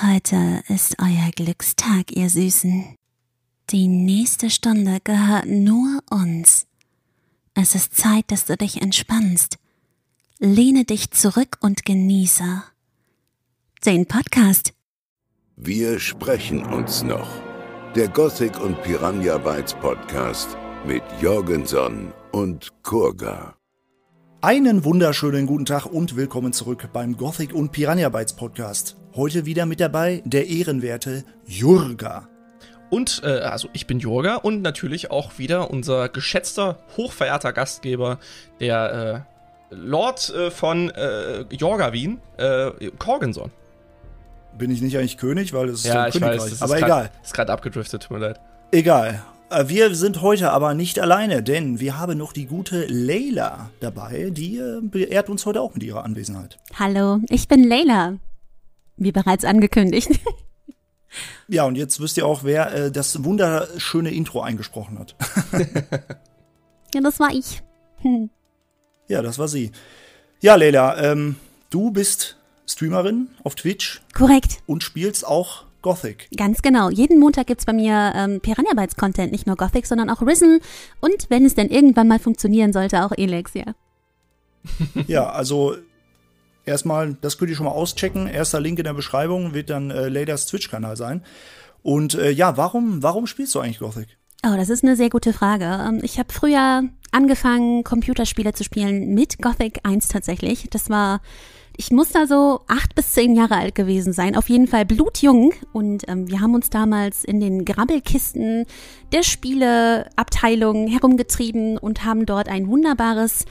Heute ist euer Glückstag, ihr Süßen. Die nächste Stunde gehört nur uns. Es ist Zeit, dass du dich entspannst. Lehne dich zurück und genieße den Podcast. Wir sprechen uns noch. Der Gothic und Piranha Bytes Podcast mit Jorgenson und Kurga. Einen wunderschönen guten Tag und willkommen zurück beim Gothic und Piranha Bytes Podcast. Heute wieder mit dabei der ehrenwerte Jurga. Und, äh, also ich bin Jurga und natürlich auch wieder unser geschätzter, hochverehrter Gastgeber, der äh, Lord äh, von äh, Jorga Wien, äh, Corgenson. Bin ich nicht eigentlich König, weil es ist Ja, so ein ich Königreich. weiß, das aber ist grad- egal. Ist gerade abgedriftet, tut mir leid. Egal. Äh, Wir sind heute aber nicht alleine, denn wir haben noch die gute Leila dabei. Die äh, beehrt uns heute auch mit ihrer Anwesenheit. Hallo, ich bin Leila. Wie bereits angekündigt. Ja, und jetzt wisst ihr auch, wer äh, das wunderschöne Intro eingesprochen hat. ja, das war ich. Hm. ja, das war sie. Ja, Leila, ähm, du bist Streamerin auf Twitch Korrekt. und spielst auch Gothic. Ganz genau. Jeden Montag gibt's bei mir ähm, Piranha Bytes Content, nicht nur Gothic, sondern auch Risen und wenn es denn irgendwann mal funktionieren sollte, auch Elex, ja. Ja, also erstmal, das könnt ihr schon mal auschecken. Erster Link in der Beschreibung wird dann äh, Leilas Twitch-Kanal sein. Und äh, ja, warum, warum spielst du eigentlich Gothic? Oh, das ist eine sehr gute Frage. Ähm, Ich habe früher angefangen, Computerspiele zu spielen mit Gothic 1 tatsächlich. Das war, ich muss da so acht bis zehn Jahre alt gewesen sein, auf jeden Fall blutjung. Und ähm, wir haben uns damals in den Grabbelkisten der Spieleabteilung herumgetrieben und haben dort ein wunderbares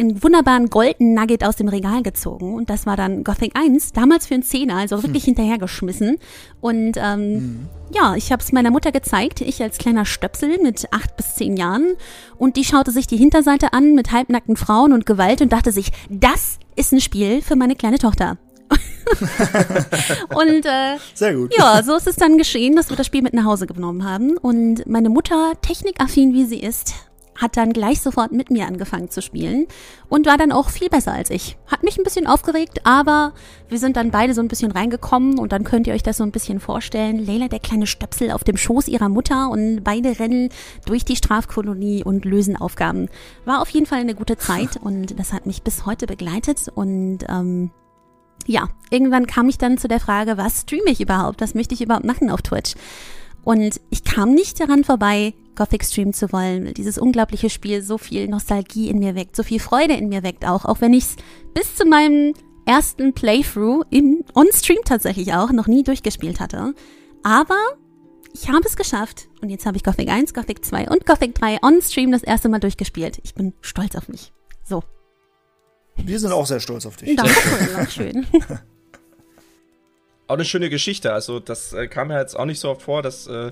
einen wunderbaren Golden Nugget aus dem Regal gezogen. Und das war dann Gothic 1, damals für einen Zehner, also wirklich hinterhergeschmissen. Und ähm, ja, ich habe es meiner Mutter gezeigt, ich als kleiner Stöpsel mit acht bis zehn Jahren. Und die schaute sich die Hinterseite an mit halbnackten Frauen und Gewalt und dachte sich, das ist ein Spiel für meine kleine Tochter. und äh, Sehr gut. ja, so ist es dann geschehen, dass wir das Spiel mit nach Hause genommen haben. Und meine Mutter, technikaffin wie sie ist, hat dann gleich sofort mit mir angefangen zu spielen und war dann auch viel besser als ich. Hat mich ein bisschen aufgeregt, aber wir sind dann beide so ein bisschen reingekommen und dann könnt ihr euch das so ein bisschen vorstellen. Leila, der kleine Stöpsel auf dem Schoß ihrer Mutter und beide rennen durch die Strafkolonie und lösen Aufgaben. War auf jeden Fall eine gute Zeit und das hat mich bis heute begleitet und ähm, ja, irgendwann kam ich dann zu der Frage, was streame ich überhaupt? Was möchte ich überhaupt machen auf Twitch? Und ich kam nicht daran vorbei, Gothic streamen zu wollen, dieses unglaubliche Spiel so viel Nostalgie in mir weckt, so viel Freude in mir weckt auch, auch wenn ich es bis zu meinem ersten Playthrough im On-Stream tatsächlich auch noch nie durchgespielt hatte. Aber ich habe es geschafft und jetzt habe ich Gothic 1, Gothic 2 und Gothic 3 On-Stream das erste Mal durchgespielt. Ich bin stolz auf mich. So, Wir sind auch sehr stolz auf dich. danke schön. Auch eine schöne Geschichte, also das äh, kam ja jetzt auch nicht so oft vor, dass äh,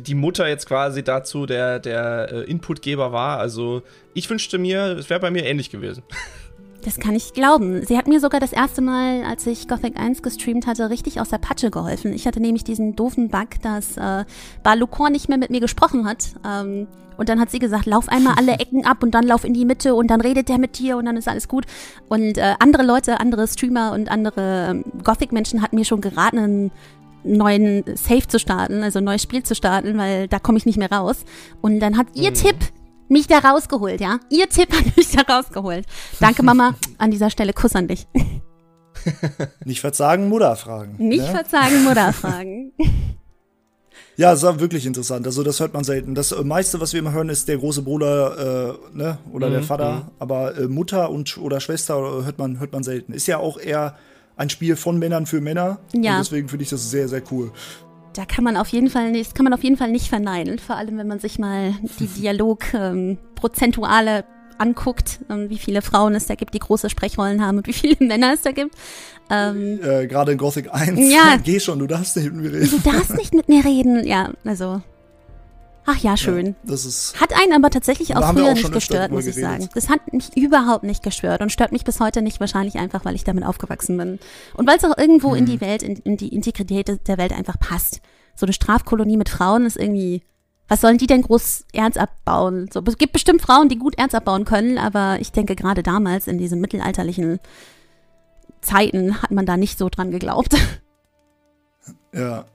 die, Mutter jetzt quasi dazu der, der äh, Inputgeber war. Also ich wünschte mir, es wäre bei mir ähnlich gewesen. Das kann ich glauben. Sie hat mir sogar das erste Mal, als ich Gothic 1 gestreamt hatte, richtig aus der Patsche geholfen. Ich hatte nämlich diesen doofen Bug, dass äh, Baluchon nicht mehr mit mir gesprochen hat. Ähm, und dann hat sie gesagt, lauf einmal alle Ecken ab und dann lauf in die Mitte und dann redet der mit dir und dann ist alles gut. Und äh, andere Leute, andere Streamer und andere ähm, Gothic-Menschen hatten mir schon geraten, neuen Save zu starten, also ein neues Spiel zu starten, weil da komme ich nicht mehr raus. Und dann hat ihr Tipp mich da rausgeholt, ja? Ihr Tipp hat mich da rausgeholt. Danke, Mama. An dieser Stelle Kuss an dich. Nicht verzagen, Mutter fragen. Nicht ne? verzagen, Mutter fragen. Ja, es war wirklich interessant. Also das hört man selten. Das meiste, was wir immer hören, ist der große Bruder äh, ne? oder der Mhm, Vater. Aber äh, Mutter und oder Schwester hört man hört man selten. Ist ja auch eher ein Spiel von Männern für Männer. Ja. Und deswegen finde ich das sehr sehr cool. Da kann man auf jeden Fall nicht, das kann man auf jeden Fall nicht verneinen. Vor allem, wenn man sich mal die Dialog-Prozentuale ähm, anguckt, ähm, wie viele Frauen es da gibt, die große Sprechrollen haben und wie viele Männer es da gibt. Ähm, Äh, Gerade in Gothic 1. Ja. Geh schon, du darfst nicht mit mir reden. du darfst nicht mit mir reden. Ja, also. Ach ja, schön. Ja, das ist Hat einen aber tatsächlich auch früher auch nicht gestört, muss ich geredet. sagen. Das hat mich überhaupt nicht gestört und stört mich bis heute nicht, wahrscheinlich einfach, weil ich damit aufgewachsen bin. Und weil es auch irgendwo Mhm. in die Welt, in, in die Integrität der Welt einfach passt. So eine Strafkolonie mit Frauen ist irgendwie, was sollen die denn groß Erz abbauen? So, es gibt bestimmt Frauen, die gut Erz abbauen können, aber ich denke gerade damals in diesen mittelalterlichen Zeiten hat man da nicht so dran geglaubt. Ja,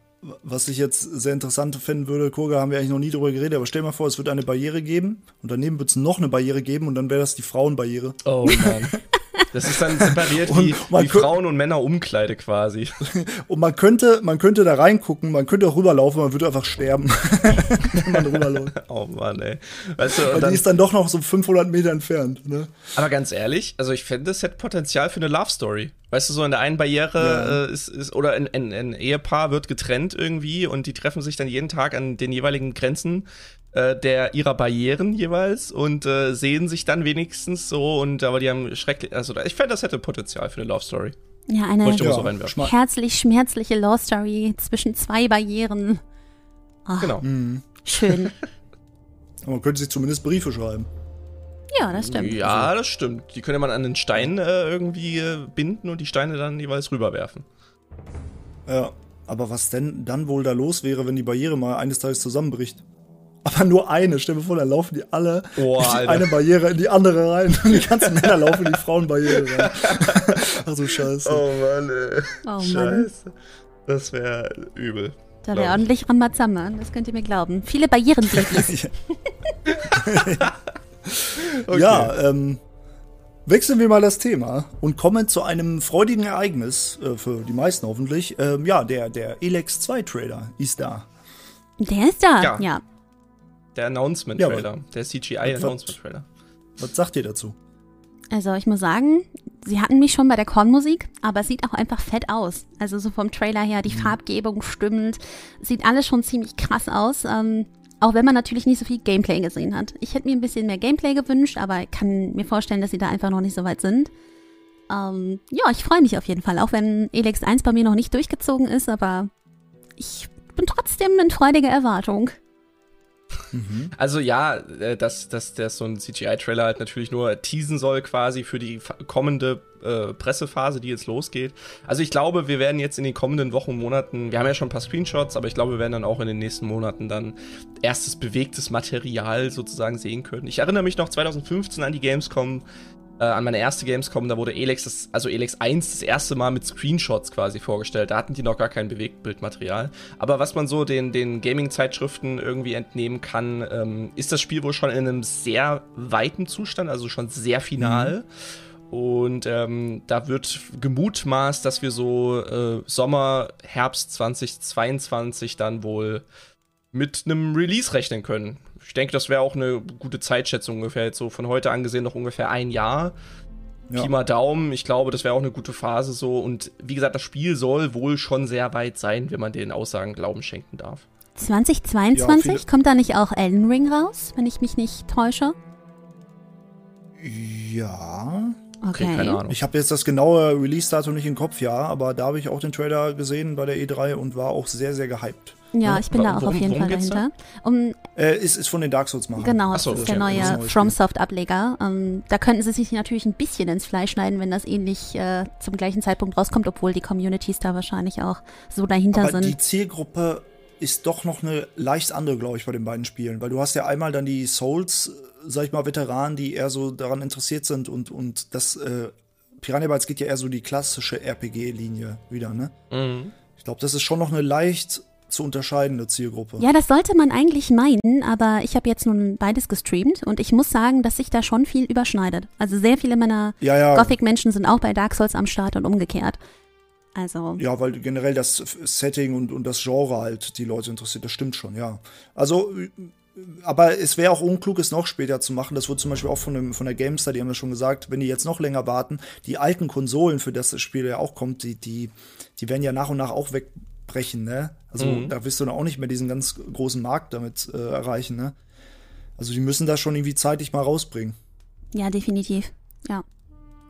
was ich jetzt sehr interessant finden würde, Kurga, haben wir eigentlich noch nie drüber geredet, aber stell mal vor, es wird eine Barriere geben und daneben wird es noch eine Barriere geben und dann wäre das die Frauenbarriere. Oh Mann. Das ist dann separiert wie, wie Frauen- und Männer-Umkleide quasi. Und man könnte, man könnte da reingucken, man könnte auch rüberlaufen, man würde einfach sterben, wenn man rüberläuft. Oh Mann, ey. Weißt du, Weil dann, die ist dann doch noch so 500 Meter entfernt. Ne? aber ganz ehrlich, also ich fände, das hätte Potenzial für eine Love-Story. Weißt du, so in der einen Barriere Ja. äh, ist, ist, oder ein, ein, ein Ehepaar wird getrennt irgendwie und die treffen sich dann jeden Tag an den jeweiligen Grenzen der ihrer Barrieren jeweils und äh, sehen sich dann wenigstens so und aber die haben schrecklich, also ich fände, das hätte Potenzial für eine Love-Story. Ja, eine Ja, so herzlich schmerzliche Love Story zwischen zwei Barrieren. Ach, Genau. Schön. Aber man könnte sich zumindest Briefe schreiben. Ja, das stimmt. Ja, das stimmt. Die könnte man an den Stein äh, irgendwie äh, binden und die Steine dann jeweils rüberwerfen. Ja. Aber was denn dann wohl da los wäre, wenn die Barriere mal eines Tages zusammenbricht? Aber nur eine, stell dir vor, dann laufen die alle Oh, die eine Barriere in die andere rein. Und die ganzen Männer laufen in die Frauenbarriere rein. Ach so scheiße. Oh Mann, ey. Oh Mann. Scheiße. Das wäre übel. Da wäre ich. ordentlich Rambazamba, das könnt ihr mir glauben. Viele Barrierenblittis. Okay. Ja, ähm, wechseln wir mal das Thema und kommen zu einem freudigen Ereignis, äh, für die meisten hoffentlich. Ähm, ja, der, der Elex 2 Trailer ist da. Der ist da, Ja. ja. Der Announcement-Trailer. der CGI-Announcement-Trailer. Was sagt ihr dazu? Also ich muss sagen, sie hatten mich schon bei der Kornmusik, aber es sieht auch einfach fett aus. Also so vom Trailer her, die Farbgebung stimmt, sieht alles schon ziemlich krass aus. Ähm, auch wenn man natürlich nicht so viel Gameplay gesehen hat. Ich hätte mir ein bisschen mehr Gameplay gewünscht, aber ich kann mir vorstellen, dass sie da einfach noch nicht so weit sind. Ähm, ja, ich freue mich auf jeden Fall, auch wenn Elex 1 bei mir noch nicht durchgezogen ist, aber ich bin trotzdem in freudiger Erwartung. Also ja, äh, dass, dass der so ein CGI-Trailer halt natürlich nur teasen soll quasi für die kommende äh, Pressephase, die jetzt losgeht. Also ich glaube, wir werden jetzt in den kommenden Wochen, Monaten, wir haben ja schon ein paar Screenshots, aber ich glaube, wir werden dann auch in den nächsten Monaten dann erstes bewegtes Material sozusagen sehen können. Ich erinnere mich noch 2015 an die Gamescom, äh, an meine erste Gamescom, da wurde Elex, das, also Elex 1 das erste Mal mit Screenshots quasi vorgestellt. Da hatten die noch gar kein Bewegtbildmaterial. Aber was man so den, den Gaming-Zeitschriften irgendwie entnehmen kann, ähm, ist das Spiel wohl schon in einem sehr weiten Zustand, also schon sehr final. Und ähm, da wird gemutmaßt, dass wir so äh, Sommer, Herbst 2022 dann wohl mit einem Release rechnen können. Ich denke, das wäre auch eine gute Zeitschätzung ungefähr. Jetzt so von heute angesehen noch ungefähr ein Jahr. Ja. Pi mal Daumen. Ich glaube, das wäre auch eine gute Phase so. Und wie gesagt, das Spiel soll wohl schon sehr weit sein, wenn man den Aussagen Glauben schenken darf. 2022 Ja, kommt da nicht auch Elden Ring raus, wenn ich mich nicht täusche? Ja. Okay. Okay, keine Ahnung. Ich habe jetzt das genaue Release-Datum nicht im Kopf, ja, aber da habe ich auch den Trailer gesehen bei der E3 und war auch sehr, sehr gehypt. Ja, ich bin da auch Worum- auf jeden Fall da? dahinter. Um, Äh, ist, ist von den Dark Souls machen. genau, das so, ist der Das ist ein neue neues FromSoft-Ableger. Ähm, da könnten sie sich natürlich ein bisschen ins Fleisch schneiden, wenn das ähnlich äh, zum gleichen Zeitpunkt rauskommt, obwohl die Communities da wahrscheinlich auch so dahinter Aber die sind. Zielgruppe ist doch noch eine leicht andere, glaube ich, bei den beiden Spielen. Weil du hast ja einmal dann die Souls, äh, sag ich mal, Veteranen, die eher so daran interessiert sind und, und das äh, Piranha Bytes geht ja eher so die klassische RPG-Linie wieder, ne? Mhm. Ich glaube, das ist schon noch eine leicht zu unterscheidende Zielgruppe. Ja, das sollte man eigentlich meinen, aber ich habe jetzt nun beides gestreamt und ich muss sagen, dass sich da schon viel überschneidet. Also sehr viele meiner ja. ja. Gothic-Menschen sind auch bei Dark Souls am Start und umgekehrt. Also, Ja, weil generell das Setting und, und das Genre halt die Leute interessiert, das stimmt schon, ja. Also, aber es wäre auch unklug, es noch später zu machen. Das wurde zum Beispiel auch von, dem, von der GameStar, die haben ja schon gesagt, wenn die jetzt noch länger warten, die alten Konsolen, für das das Spiel ja auch kommt, die, die, die werden ja nach und nach auch wegbrechen, ne? Also Mhm. da wirst du dann auch nicht mehr diesen ganz großen Markt damit äh, erreichen, ne? Also die müssen das schon irgendwie zeitig mal rausbringen. ja, definitiv. Ja.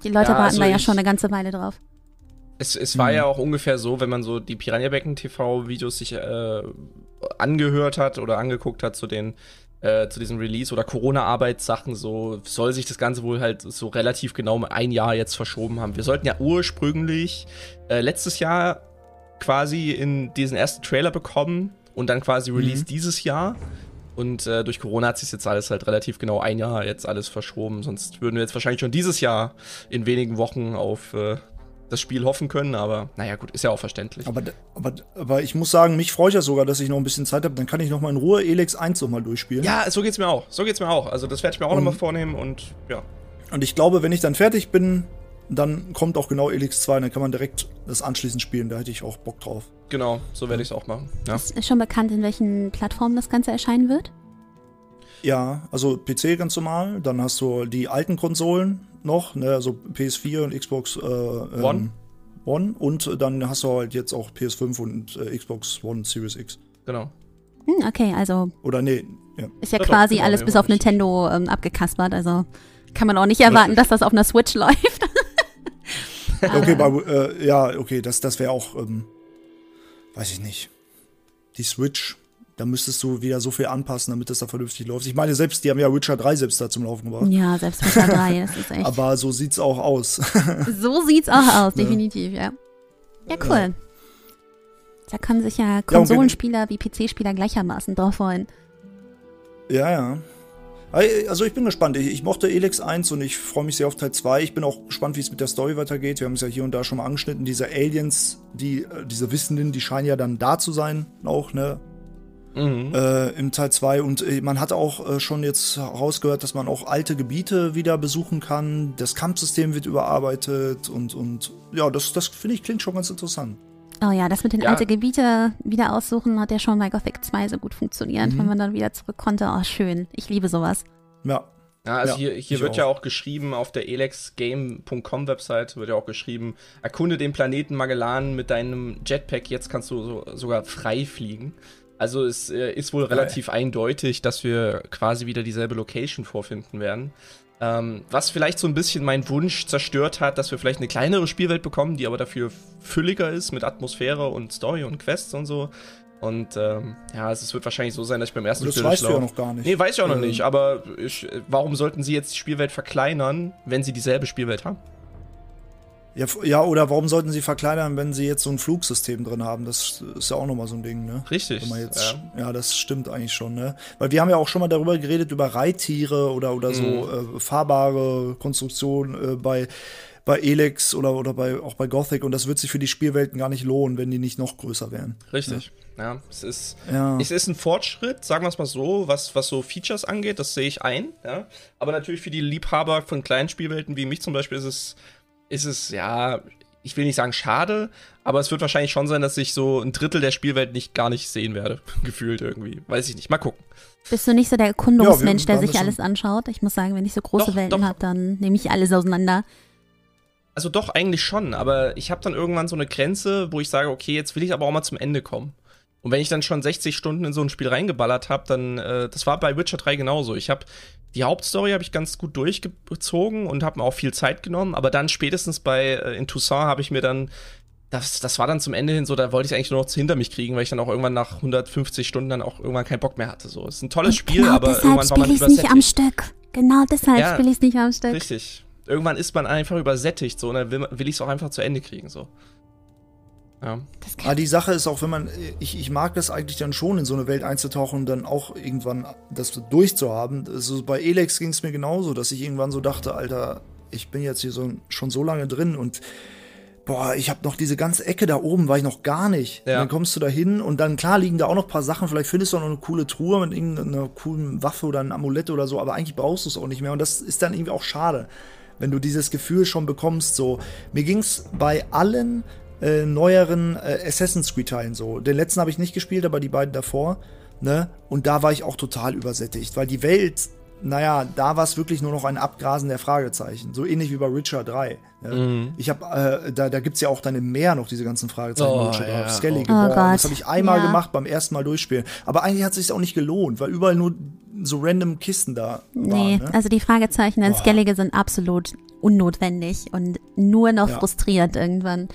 Die Leute Ja, warten also da ja schon eine ganze Weile drauf. Es, es war ja auch ungefähr so, wenn man so die Piranha Becken TV-Videos sich äh, angehört hat oder angeguckt hat zu den äh, zu diesem Release oder Corona-Arbeitssachen, so soll sich das Ganze wohl halt so relativ genau um ein Jahr jetzt verschoben haben. Wir sollten ja ursprünglich äh, letztes Jahr quasi in diesen ersten Trailer bekommen und dann quasi Release dieses Jahr. Und äh, durch Corona hat sich jetzt alles halt relativ genau ein Jahr jetzt alles verschoben. Sonst würden wir jetzt wahrscheinlich schon dieses Jahr in wenigen Wochen auf äh, das Spiel hoffen können, aber naja, gut, ist ja auch verständlich. Aber, aber, aber ich muss sagen, mich freue ich ja sogar, dass ich noch ein bisschen Zeit habe. Dann kann ich noch mal in Ruhe Elex 1 noch mal durchspielen. Ja, so geht's mir auch. So geht's mir auch. Also, das werde ich mir auch noch mal vornehmen und ja. Und ich glaube, wenn ich dann fertig bin, dann kommt auch genau Elix 2, dann kann man direkt das anschließend spielen. Da hätte ich auch Bock drauf. Genau, so werde ich es auch machen. Ja. Ist schon bekannt, in welchen Plattformen das Ganze erscheinen wird? Ja, also PC ganz normal. Dann hast du die alten Konsolen noch, ne, also PS4 und Xbox äh, ähm, One. One. Und dann hast du halt jetzt auch PS5 und äh, Xbox One Series X. Genau. Hm, okay, also Oder nee, ja. ist ja Doch, doch, quasi genau, alles bis auf richtig. Nintendo ähm, abgekaspert. Also kann man auch nicht erwarten, dass das auf einer Switch läuft. Okay, bei, äh, ja, okay, das, das wäre auch, ähm, weiß ich nicht. Die Switch, da müsstest du wieder so viel anpassen, damit das da vernünftig läuft. Ich meine, selbst, die haben ja Witcher 3 selbst da zum Laufen gebracht. Ja, selbst Witcher 3, das ist echt. Aber so sieht's auch aus. so sieht's auch aus, definitiv, ja. Ja, cool. Da können sich ja Konsolenspieler wie PC-Spieler gleichermaßen drauf freuen. ja, ja. Also ich bin gespannt. Ich, ich mochte Elex 1 und ich freue mich sehr auf Teil 2. Ich bin auch gespannt, wie es mit der Story weitergeht. Wir haben es ja hier und da schon mal angeschnitten. Diese Aliens, die, äh, diese Wissenden, die scheinen ja dann da zu sein, auch, ne? Mhm. äh, im Teil 2 und äh, man hat auch äh, schon jetzt herausgehört, dass man auch alte Gebiete wieder besuchen kann. Das Kampfsystem wird überarbeitet und, und ja, das, das finde ich klingt schon ganz interessant. Oh ja, das mit den Ja. alten Gebiete wieder aussuchen hat ja schon bei Gothic 2 so gut funktioniert, Mhm. wenn man dann wieder zurück konnte. Oh, schön. Ich liebe sowas. Ja, Ja, also Ja, hier, hier wird auch. ja auch geschrieben, auf der elexgame.com Website wird ja auch geschrieben, erkunde den Planeten Magellan mit deinem Jetpack, jetzt kannst du so, sogar frei fliegen. Also es äh, ist wohl relativ eindeutig, dass wir quasi wieder dieselbe Location vorfinden werden. Ähm, was vielleicht so ein bisschen meinen Wunsch zerstört hat, dass wir vielleicht eine kleinere Spielwelt bekommen, die aber dafür fülliger ist mit Atmosphäre und Story und Quests und so. Und ähm, ja, es wird wahrscheinlich so sein, dass ich beim ersten und das Spiel weißt du ja noch gar nicht. Nee, weiß ich auch noch Ähm, nicht, aber ich, warum sollten sie jetzt die Spielwelt verkleinern, wenn sie dieselbe Spielwelt haben? Ja, ja, oder warum sollten sie verkleinern, wenn sie jetzt so ein Flugsystem drin haben? Das ist ja auch nochmal so ein Ding, ne? Richtig. Jetzt, ja. ja. das stimmt eigentlich schon, ne? Weil wir haben ja auch schon mal darüber geredet, über Reittiere oder, oder so Mhm. äh, fahrbare Konstruktionen äh, bei, bei Elex oder, oder bei, auch bei Gothic und das wird sich für die Spielwelten gar nicht lohnen, wenn die nicht noch größer wären. Richtig. Ja, es ist, Ja. es ist ein Fortschritt, sagen wir es mal so, was, was so Features angeht, das sehe ich ein, ja. Aber natürlich für die Liebhaber von kleinen Spielwelten wie mich zum Beispiel ist es, ist es, ja, ich will nicht sagen schade, aber es wird wahrscheinlich schon sein, dass ich so ein Drittel der Spielwelt nicht gar nicht sehen werde, gefühlt irgendwie. Weiß ich nicht. Mal gucken. Bist du nicht so der Erkundungsmensch, Ja, der sich alles anschaut? Ich muss sagen, wenn ich so große Doch, Welten habe, dann nehme ich alles auseinander. Also doch, eigentlich schon, aber ich habe dann irgendwann so eine Grenze, wo ich sage, okay, jetzt will ich aber auch mal zum Ende kommen. Und wenn ich dann schon 60 Stunden in so ein Spiel reingeballert habe, dann, äh, das war bei Witcher 3 genauso. Ich habe die Hauptstory habe ich ganz gut durchgezogen und habe mir auch viel Zeit genommen, aber dann spätestens bei äh, in Toussaint habe ich mir dann das, das war dann zum Ende hin so, da wollte ich eigentlich nur noch hinter mich kriegen, weil ich dann auch irgendwann nach 150 Stunden dann auch irgendwann keinen Bock mehr hatte. So, es ist ein tolles Spiel, genau aber irgendwann war man es nicht am übersättigt. Stück. Genau deshalb Ja. spiele ich es nicht am Stück. Richtig. Irgendwann ist man einfach übersättigt, so, und dann will, will ich es auch einfach zu Ende kriegen, so. Ja. Aber die Sache ist auch, wenn man, ich, ich mag das eigentlich dann schon, in so eine Welt einzutauchen und dann auch irgendwann das durchzuhaben. Also bei Elex ging es mir genauso, dass ich irgendwann so dachte, Alter, ich bin jetzt hier so, schon so lange drin und boah, ich habe noch diese ganze Ecke da oben, war ich noch gar nicht. Ja. Dann kommst du da hin und dann, klar, liegen da auch noch ein paar Sachen, vielleicht findest du auch noch eine coole Truhe mit irgendeiner coolen Waffe oder ein Amulett oder so, aber eigentlich brauchst du es auch nicht mehr und das ist dann irgendwie auch schade, wenn du dieses Gefühl schon bekommst, so. Mir ging's bei allen äh, neueren äh, Assassin's Creed Teilen so. Den letzten habe ich nicht gespielt, aber die beiden davor, ne? Und da war ich auch total übersättigt, weil die Welt, naja, da war es wirklich nur noch ein Abgrasen der Fragezeichen. So ähnlich wie bei Witcher 3. Ne? Ich habe, äh, da, da gibt's ja auch dann im Meer noch diese ganzen Fragezeichen. Oh, Witcher 3. ja. Skelly Oh. Das habe ich einmal Ja. gemacht beim ersten Mal durchspielen. Aber eigentlich hat es sich auch nicht gelohnt, weil überall nur so random Kisten da nee, waren. Ne? also die Fragezeichen in Boah. Skellige sind absolut unnotwendig und nur noch Ja. frustriert irgendwann.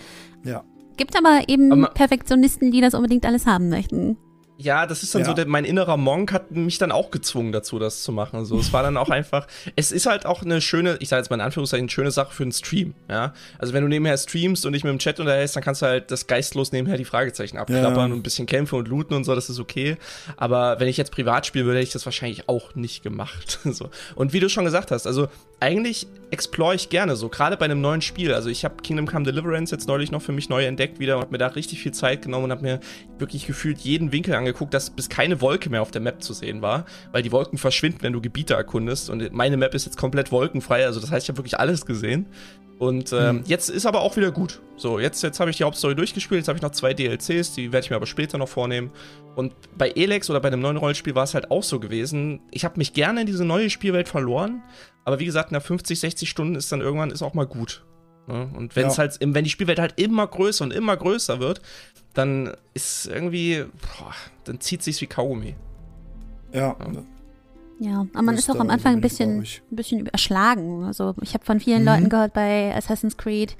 Ja. Gibt aber eben Aber- Perfektionisten, die das unbedingt alles haben möchten. Ja, das ist dann Ja. so, der, mein innerer Monk hat mich dann auch gezwungen dazu, das zu machen. So, es war dann auch einfach, es ist halt auch eine schöne, ich sage jetzt mal in Anführungszeichen, eine schöne Sache für einen Stream, ja. Also wenn du nebenher streamst und dich mit dem Chat unterhältst, dann kannst du halt das geistlos nebenher die Fragezeichen abklappern Ja. und ein bisschen kämpfen und looten und so, das ist okay. Aber wenn ich jetzt privat spielen würde, hätte ich das wahrscheinlich auch nicht gemacht. so. Und wie du schon gesagt hast, also eigentlich explore ich gerne so, gerade bei einem neuen Spiel. Also ich habe Kingdom Come Deliverance jetzt neulich noch für mich neu entdeckt wieder und habe mir da richtig viel Zeit genommen und habe mir wirklich gefühlt jeden Winkel angeguckt, dass bis keine Wolke mehr auf der Map zu sehen war, weil die Wolken verschwinden, wenn du Gebiete erkundest und meine Map ist jetzt komplett wolkenfrei, also das heißt, ich habe wirklich alles gesehen. Und ähm, mhm. jetzt ist aber auch wieder gut. So, jetzt, jetzt habe ich die Hauptstory durchgespielt, jetzt habe ich noch zwei DLCs, die werde ich mir aber später noch vornehmen. Und bei Elex oder bei einem neuen Rollenspiel war es halt auch so gewesen. Ich habe mich gerne in diese neue Spielwelt verloren, aber wie gesagt, nach 50, 60 Stunden ist dann irgendwann ist auch mal gut. Ne? Und wenn es ja. halt, wenn die Spielwelt halt immer größer und immer größer wird, dann ist irgendwie, boah, dann zieht sich's wie Kaugummi. Ja. ja. Ja, aber man ist auch am Anfang ein bisschen, ein bisschen erschlagen. Also ich habe von vielen mhm. Leuten gehört bei Assassin's Creed,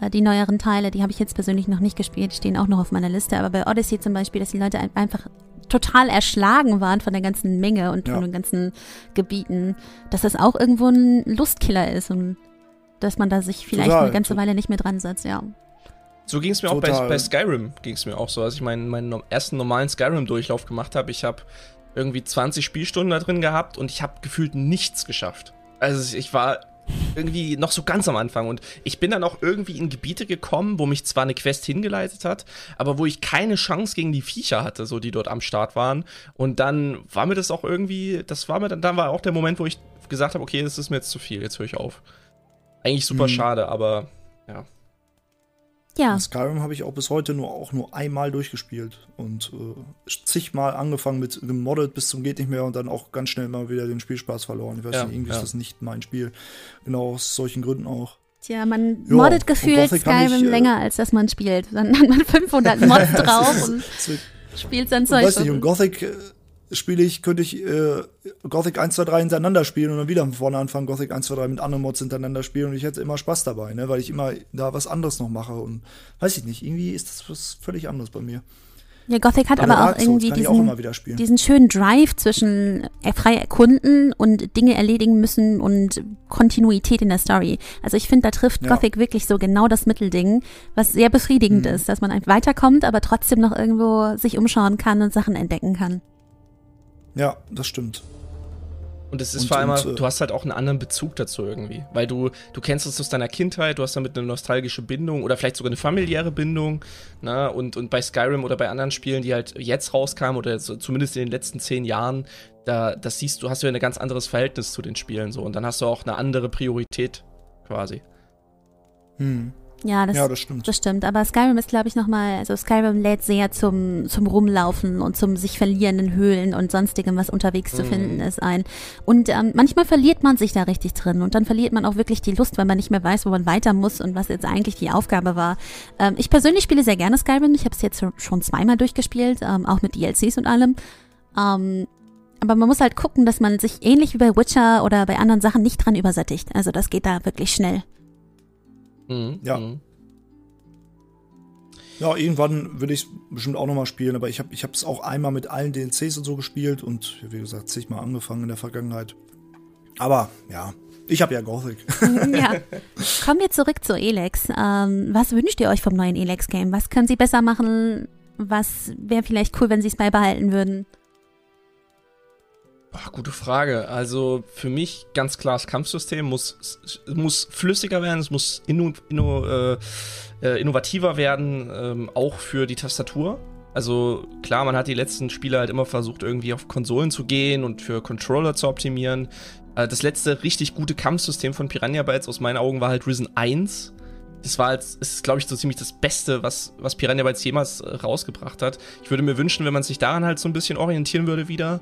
äh, die neueren Teile, die habe ich jetzt persönlich noch nicht gespielt, stehen auch noch auf meiner Liste. Aber bei Odyssey zum Beispiel, dass die Leute einfach total erschlagen waren von der ganzen Menge und ja. von den ganzen Gebieten, dass das auch irgendwo ein Lustkiller ist und dass man da sich vielleicht total. eine ganze Weile nicht mehr dran setzt, ja. So ging es mir total. auch bei, bei Skyrim, ging es mir auch so, als ich meinen, meinen ersten normalen Skyrim-Durchlauf gemacht habe. Ich habe irgendwie 20 Spielstunden da drin gehabt und ich habe gefühlt nichts geschafft. Also ich war irgendwie noch so ganz am Anfang und ich bin dann auch irgendwie in Gebiete gekommen, wo mich zwar eine Quest hingeleitet hat, aber wo ich keine Chance gegen die Viecher hatte, so die dort am Start waren und dann war mir das auch irgendwie, das war mir dann, dann war auch der Moment, wo ich gesagt habe, okay, das ist mir jetzt zu viel, jetzt höre ich auf. Eigentlich super mhm. schade, aber ja. Ja. Skyrim habe ich auch bis heute nur auch nur einmal durchgespielt und äh, zigmal angefangen mit gemoddet bis zum geht nicht mehr und dann auch ganz schnell mal wieder den Spielspaß verloren. Ich weiß ja, nicht, irgendwie ja. ist das nicht mein Spiel. Genau aus solchen Gründen auch. Tja, man ja, moddet gefühlt Skyrim ich, äh, länger, als dass man spielt. Dann hat man 500 Mods drauf und spielt sein Zeug. Ich weiß nicht, und Gothic äh, spiele ich, könnte ich äh, Gothic 1, 2, 3 hintereinander spielen und dann wieder von vorne anfangen, Gothic 1, 2, 3 mit anderen Mods hintereinander spielen und ich hätte immer Spaß dabei, ne, weil ich immer da was anderes noch mache und weiß ich nicht, irgendwie ist das was völlig anderes bei mir. Ja, Gothic hat aber, aber auch irgendwie diesen, auch diesen schönen Drive zwischen frei erkunden und Dinge erledigen müssen und Kontinuität in der Story. Also ich finde, da trifft ja. Gothic wirklich so genau das Mittelding, was sehr befriedigend mhm. ist, dass man einfach weiterkommt, aber trotzdem noch irgendwo sich umschauen kann und Sachen entdecken kann. Ja, das stimmt. Und es ist und, vor allem, und, äh, du hast halt auch einen anderen Bezug dazu irgendwie. Weil du, du kennst es aus deiner Kindheit, du hast damit eine nostalgische Bindung oder vielleicht sogar eine familiäre Bindung. Na? Ne? Und, und bei Skyrim oder bei anderen Spielen, die halt jetzt rauskamen oder so, zumindest in den letzten zehn Jahren, da das siehst du, hast du ja ein ganz anderes Verhältnis zu den Spielen so. Und dann hast du auch eine andere Priorität quasi. Hm. Ja, das, ja, das stimmt. Das stimmt. Aber Skyrim ist, glaube ich, nochmal, also Skyrim lädt sehr zum, zum Rumlaufen und zum sich verlierenden Höhlen und sonstigem, was unterwegs mhm. zu finden ist, ein. Und ähm, manchmal verliert man sich da richtig drin und dann verliert man auch wirklich die Lust, weil man nicht mehr weiß, wo man weiter muss und was jetzt eigentlich die Aufgabe war. Ähm, ich persönlich spiele sehr gerne Skyrim. Ich habe es jetzt schon zweimal durchgespielt, ähm, auch mit DLCs und allem. Ähm, aber man muss halt gucken, dass man sich ähnlich wie bei Witcher oder bei anderen Sachen nicht dran übersättigt. Also das geht da wirklich schnell. Mhm. Ja. Mhm. Ja, irgendwann will ich bestimmt auch nochmal spielen, aber ich habe es auch einmal mit allen DLCs und so gespielt und wie gesagt, zigmal angefangen in der Vergangenheit. Aber ja, ich habe ja Gothic. ja. Kommen wir zurück zu Elex. Ähm, was wünscht ihr euch vom neuen Elex-Game? Was können sie besser machen? Was wäre vielleicht cool, wenn sie es beibehalten würden? Boah, gute Frage. Also für mich ganz klar, das Kampfsystem muss, muss flüssiger werden, es muss inno, inno, äh, äh, innovativer werden, ähm, auch für die Tastatur. Also klar, man hat die letzten Spiele halt immer versucht, irgendwie auf Konsolen zu gehen und für Controller zu optimieren. Äh, das letzte richtig gute Kampfsystem von Piranha Bytes aus meinen Augen war halt Risen 1. Das war jetzt, ist, glaube ich, so ziemlich das Beste, was, was Piranha Bytes jemals äh, rausgebracht hat. Ich würde mir wünschen, wenn man sich daran halt so ein bisschen orientieren würde wieder.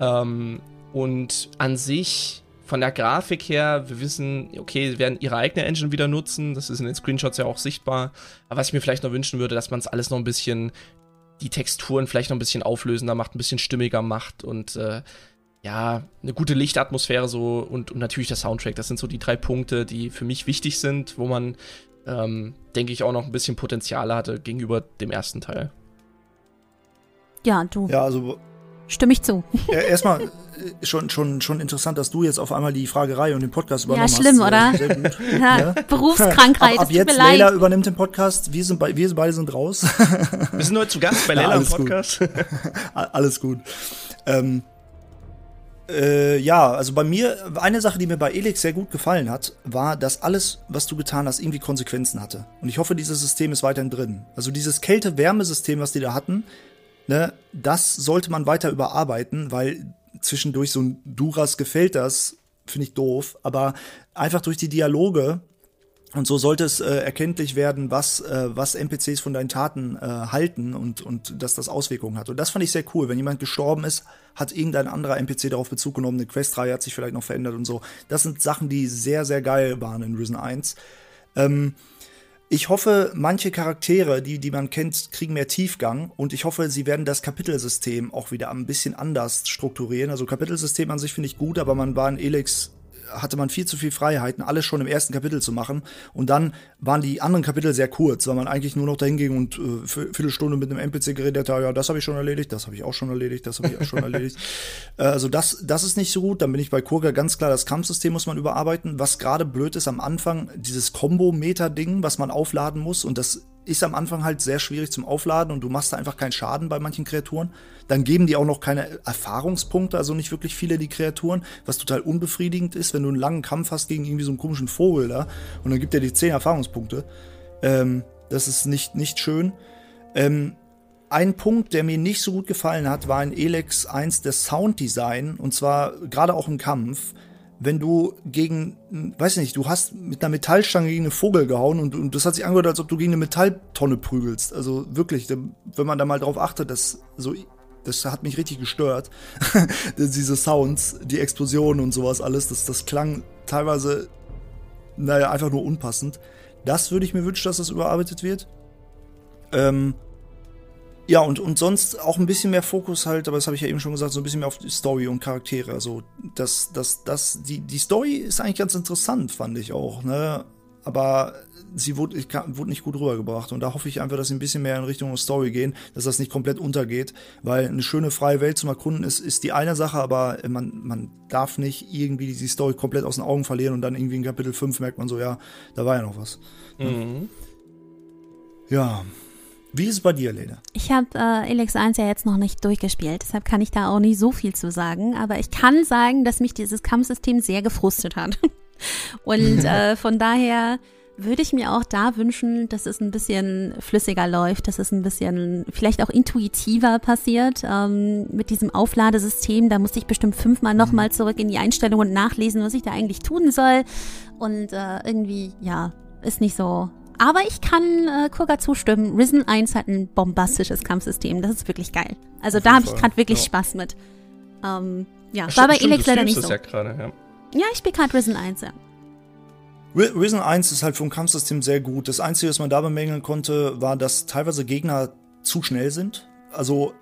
Ähm, und an sich, von der Grafik her, wir wissen, okay, sie werden ihre eigene Engine wieder nutzen. Das ist in den Screenshots ja auch sichtbar. Aber was ich mir vielleicht noch wünschen würde, dass man es alles noch ein bisschen, die Texturen vielleicht noch ein bisschen auflösender macht, ein bisschen stimmiger macht und äh, ja, eine gute Lichtatmosphäre so und, und natürlich der Soundtrack. Das sind so die drei Punkte, die für mich wichtig sind, wo man, ähm, denke ich, auch noch ein bisschen Potenzial hatte gegenüber dem ersten Teil. Ja, du. Ja, also Stimme ich zu. Ja, erstmal äh, schon, schon, schon interessant, dass du jetzt auf einmal die Fragerei und den Podcast übernommen hast. Ja, schlimm, oder? Sehr gut. Ja, ja. Berufskrankheit. Ab, ab jetzt, Leila übernimmt den Podcast. Wir, sind bei, wir beide sind raus. Wir sind heute zu Gast bei Leila im Podcast. alles gut. Ähm, Äh, ja, also bei mir, eine Sache, die mir bei Elix sehr gut gefallen hat, war, dass alles, was du getan hast, irgendwie Konsequenzen hatte. Und ich hoffe, dieses System ist weiterhin drin. Also dieses Kälte-Wärme-System, was die da hatten, ne, das sollte man weiter überarbeiten, weil zwischendurch so ein Duras gefällt das, finde ich doof, aber einfach durch die Dialoge und so sollte es äh, erkenntlich werden, was, äh, was NPCs von deinen Taten äh, halten und, und dass das Auswirkungen hat. Und das fand ich sehr cool. Wenn jemand gestorben ist, hat irgendein anderer NPC darauf Bezug genommen, eine Questreihe hat sich vielleicht noch verändert und so. Das sind Sachen, die sehr, sehr geil waren in Risen 1. Ähm, ich hoffe, manche Charaktere, die, die man kennt, kriegen mehr Tiefgang und ich hoffe, sie werden das Kapitelsystem auch wieder ein bisschen anders strukturieren. Also Kapitelsystem an sich finde ich gut, aber man war in Elix hatte man viel zu viel Freiheiten, alles schon im ersten Kapitel zu machen. Und dann waren die anderen Kapitel sehr kurz, weil man eigentlich nur noch dahin ging und äh, Viertelstunde mit einem NPC geredet hat, ja, das habe ich schon erledigt, das habe ich auch schon erledigt, das habe ich auch schon erledigt. Äh, also das, das ist nicht so gut. Dann bin ich bei Kurga ganz klar, das Kampfsystem muss man überarbeiten. Was gerade blöd ist am Anfang, dieses Combo-Meter-Ding, was man aufladen muss und das ist am Anfang halt sehr schwierig zum Aufladen und du machst da einfach keinen Schaden bei manchen Kreaturen. Dann geben die auch noch keine Erfahrungspunkte, also nicht wirklich viele die Kreaturen, was total unbefriedigend ist, wenn du einen langen Kampf hast gegen irgendwie so einen komischen Vogel da und dann gibt er dir 10 Erfahrungspunkte. Ähm, das ist nicht, nicht schön. Ähm, ein Punkt, der mir nicht so gut gefallen hat, war in Elex 1 das Sounddesign und zwar gerade auch im Kampf wenn du gegen, weiß nicht, du hast mit einer Metallstange gegen einen Vogel gehauen und, und das hat sich angehört, als ob du gegen eine Metalltonne prügelst. Also wirklich, wenn man da mal drauf achtet, das so, das hat mich richtig gestört. Diese Sounds, die Explosionen und sowas alles, das, das klang teilweise, naja, einfach nur unpassend. Das würde ich mir wünschen, dass das überarbeitet wird. Ähm, ja, und, und sonst auch ein bisschen mehr Fokus halt, aber das habe ich ja eben schon gesagt, so ein bisschen mehr auf die Story und Charaktere. Also, das, das, das, die, die Story ist eigentlich ganz interessant, fand ich auch, ne? Aber sie wurde, wurde nicht gut rübergebracht. Und da hoffe ich einfach, dass sie ein bisschen mehr in Richtung Story gehen, dass das nicht komplett untergeht. Weil eine schöne freie Welt zum Erkunden ist, ist die eine Sache, aber man, man darf nicht irgendwie die Story komplett aus den Augen verlieren und dann irgendwie in Kapitel 5 merkt man so, ja, da war ja noch was. Mhm. Ja. Wie ist es bei dir, Lena? Ich habe äh, Elex 1 ja jetzt noch nicht durchgespielt, deshalb kann ich da auch nicht so viel zu sagen. Aber ich kann sagen, dass mich dieses Kampfsystem sehr gefrustet hat. Und äh, von daher würde ich mir auch da wünschen, dass es ein bisschen flüssiger läuft, dass es ein bisschen vielleicht auch intuitiver passiert ähm, mit diesem Aufladesystem. Da musste ich bestimmt fünfmal nochmal zurück in die Einstellung und nachlesen, was ich da eigentlich tun soll. Und äh, irgendwie, ja, ist nicht so aber ich kann äh, Kurga zustimmen. Risen 1 hat ein bombastisches Kampfsystem. Das ist wirklich geil. Also da habe ich gerade wirklich ja. Spaß mit. Ähm, ja, war bei Elex leider nicht so. Ja, grade, ja. ja, ich spiele gerade Risen 1, ja. Risen 1 ist halt vom Kampfsystem sehr gut. Das Einzige, was man da bemängeln konnte, war, dass teilweise Gegner zu schnell sind. Also,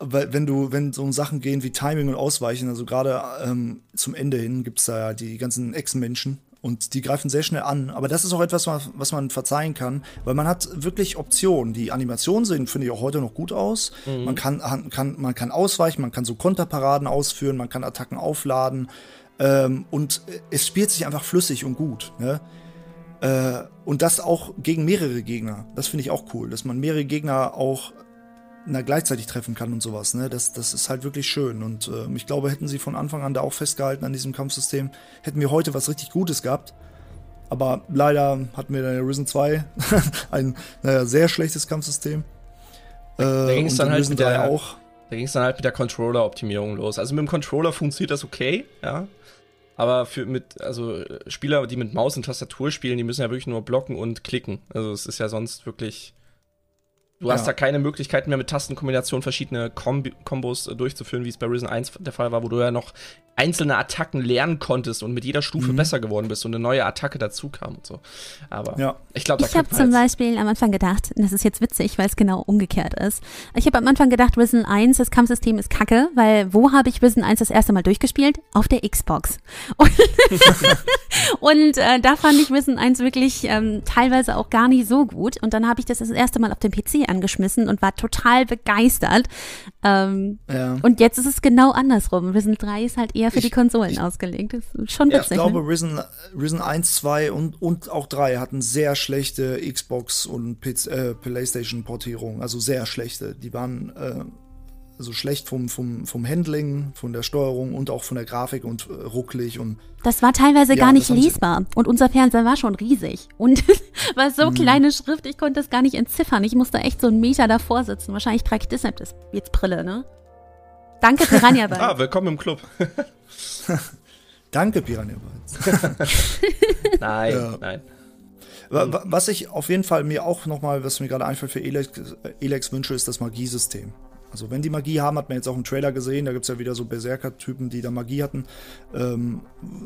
wenn du, wenn so Sachen gehen wie Timing und Ausweichen, also gerade ähm, zum Ende hin gibt es da ja die ganzen Echsenmenschen, und die greifen sehr schnell an. Aber das ist auch etwas, was man verzeihen kann, weil man hat wirklich Optionen. Die Animationen sehen, finde ich, auch heute noch gut aus. Mhm. Man, kann, kann, man kann ausweichen, man kann so Konterparaden ausführen, man kann Attacken aufladen. Ähm, und es spielt sich einfach flüssig und gut. Ne? Äh, und das auch gegen mehrere Gegner. Das finde ich auch cool, dass man mehrere Gegner auch na, gleichzeitig treffen kann und sowas. Ne? Das, das ist halt wirklich schön. Und äh, ich glaube, hätten sie von Anfang an da auch festgehalten an diesem Kampfsystem, hätten wir heute was richtig Gutes gehabt. Aber leider hatten wir in Risen 2 ein naja, sehr schlechtes Kampfsystem. Äh, da ging es dann halt mit der, auch. Da ging es dann halt mit der Controller-Optimierung los. Also mit dem Controller funktioniert das okay, ja. Aber für mit, also Spieler, die mit Maus und Tastatur spielen, die müssen ja wirklich nur blocken und klicken. Also es ist ja sonst wirklich Du ja. hast da keine Möglichkeit mehr mit Tastenkombinationen verschiedene Kombi Kombos äh, durchzuführen, wie es bei Risen 1 der Fall war, wo du ja noch einzelne Attacken lernen konntest und mit jeder Stufe mhm. besser geworden bist und eine neue Attacke dazu kam und so. Aber ja. ich glaube, Ich habe zum Beispiel am Anfang gedacht, das ist jetzt witzig, weil es genau umgekehrt ist. Ich habe am Anfang gedacht, Risen 1, das Kampfsystem ist kacke, weil wo habe ich Risen 1 das erste Mal durchgespielt? Auf der Xbox. Und, und äh, da fand ich Risen 1 wirklich ähm, teilweise auch gar nicht so gut. Und dann habe ich das das erste Mal auf dem PC angeschmissen und war total begeistert. Ähm, ja. Und jetzt ist es genau andersrum. Risen 3 ist halt eher für ich, die Konsolen ich, ausgelegt. Das ist schon witzig. Ja, ich glaube, ne? Risen, Risen 1, 2 und, und auch 3 hatten sehr schlechte Xbox und äh, PlayStation-Portierungen. Also sehr schlechte. Die waren äh, also schlecht vom, vom, vom Handling, von der Steuerung und auch von der Grafik und äh, rucklig und. Das war teilweise Ja, gar nicht lesbar. Und unser Fernseher war schon riesig. Und war so Mhm. kleine Schrift, ich konnte das gar nicht entziffern. Ich musste echt so einen Meter davor sitzen. Wahrscheinlich trage ich deshalb das jetzt Brille, ne? Danke, Piranha Bytes. Ah, willkommen im Club. Danke, Piranha Bytes. Nein, Ja. nein. Wa- wa- Was ich auf jeden Fall mir auch nochmal, was mir gerade einfällt für Elex, Elex wünsche, ist das Magiesystem. Also wenn die Magie haben, hat man jetzt auch im Trailer gesehen, da gibt es ja wieder so Berserker-Typen, die da Magie hatten. Ähm,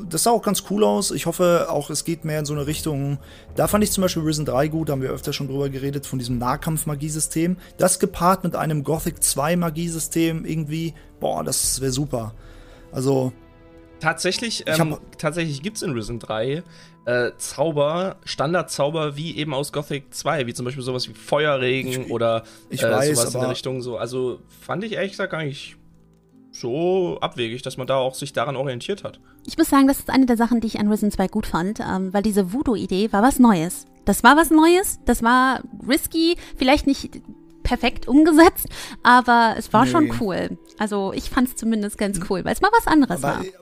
das sah auch ganz cool aus. Ich hoffe auch, es geht mehr in so eine Richtung. Da fand ich zum Beispiel Risen 3 gut, da haben wir öfter schon drüber geredet, von diesem Nahkampf-Magiesystem. Das gepaart mit einem Gothic 2 Magiesystem irgendwie, boah, das wäre super. Also, Tatsächlich, Ich ähm, tatsächlich gibt es in Risen 3 äh, Zauber, Standardzauber wie eben aus Gothic 2, wie zum Beispiel sowas wie Feuerregen Ich- oder ich äh, weiß, sowas in der Richtung so. Also fand ich ehrlich gesagt gar nicht so abwegig, dass man da auch sich daran orientiert hat. Ich muss sagen, das ist eine der Sachen, die ich an Risen 2 gut fand, ähm, weil diese Voodoo-Idee war was Neues. Das war was Neues, das war risky, vielleicht nicht perfekt umgesetzt, aber es war schon Nee. cool. Also ich fand es zumindest ganz cool, weil es mal was anderes war. Aber, d-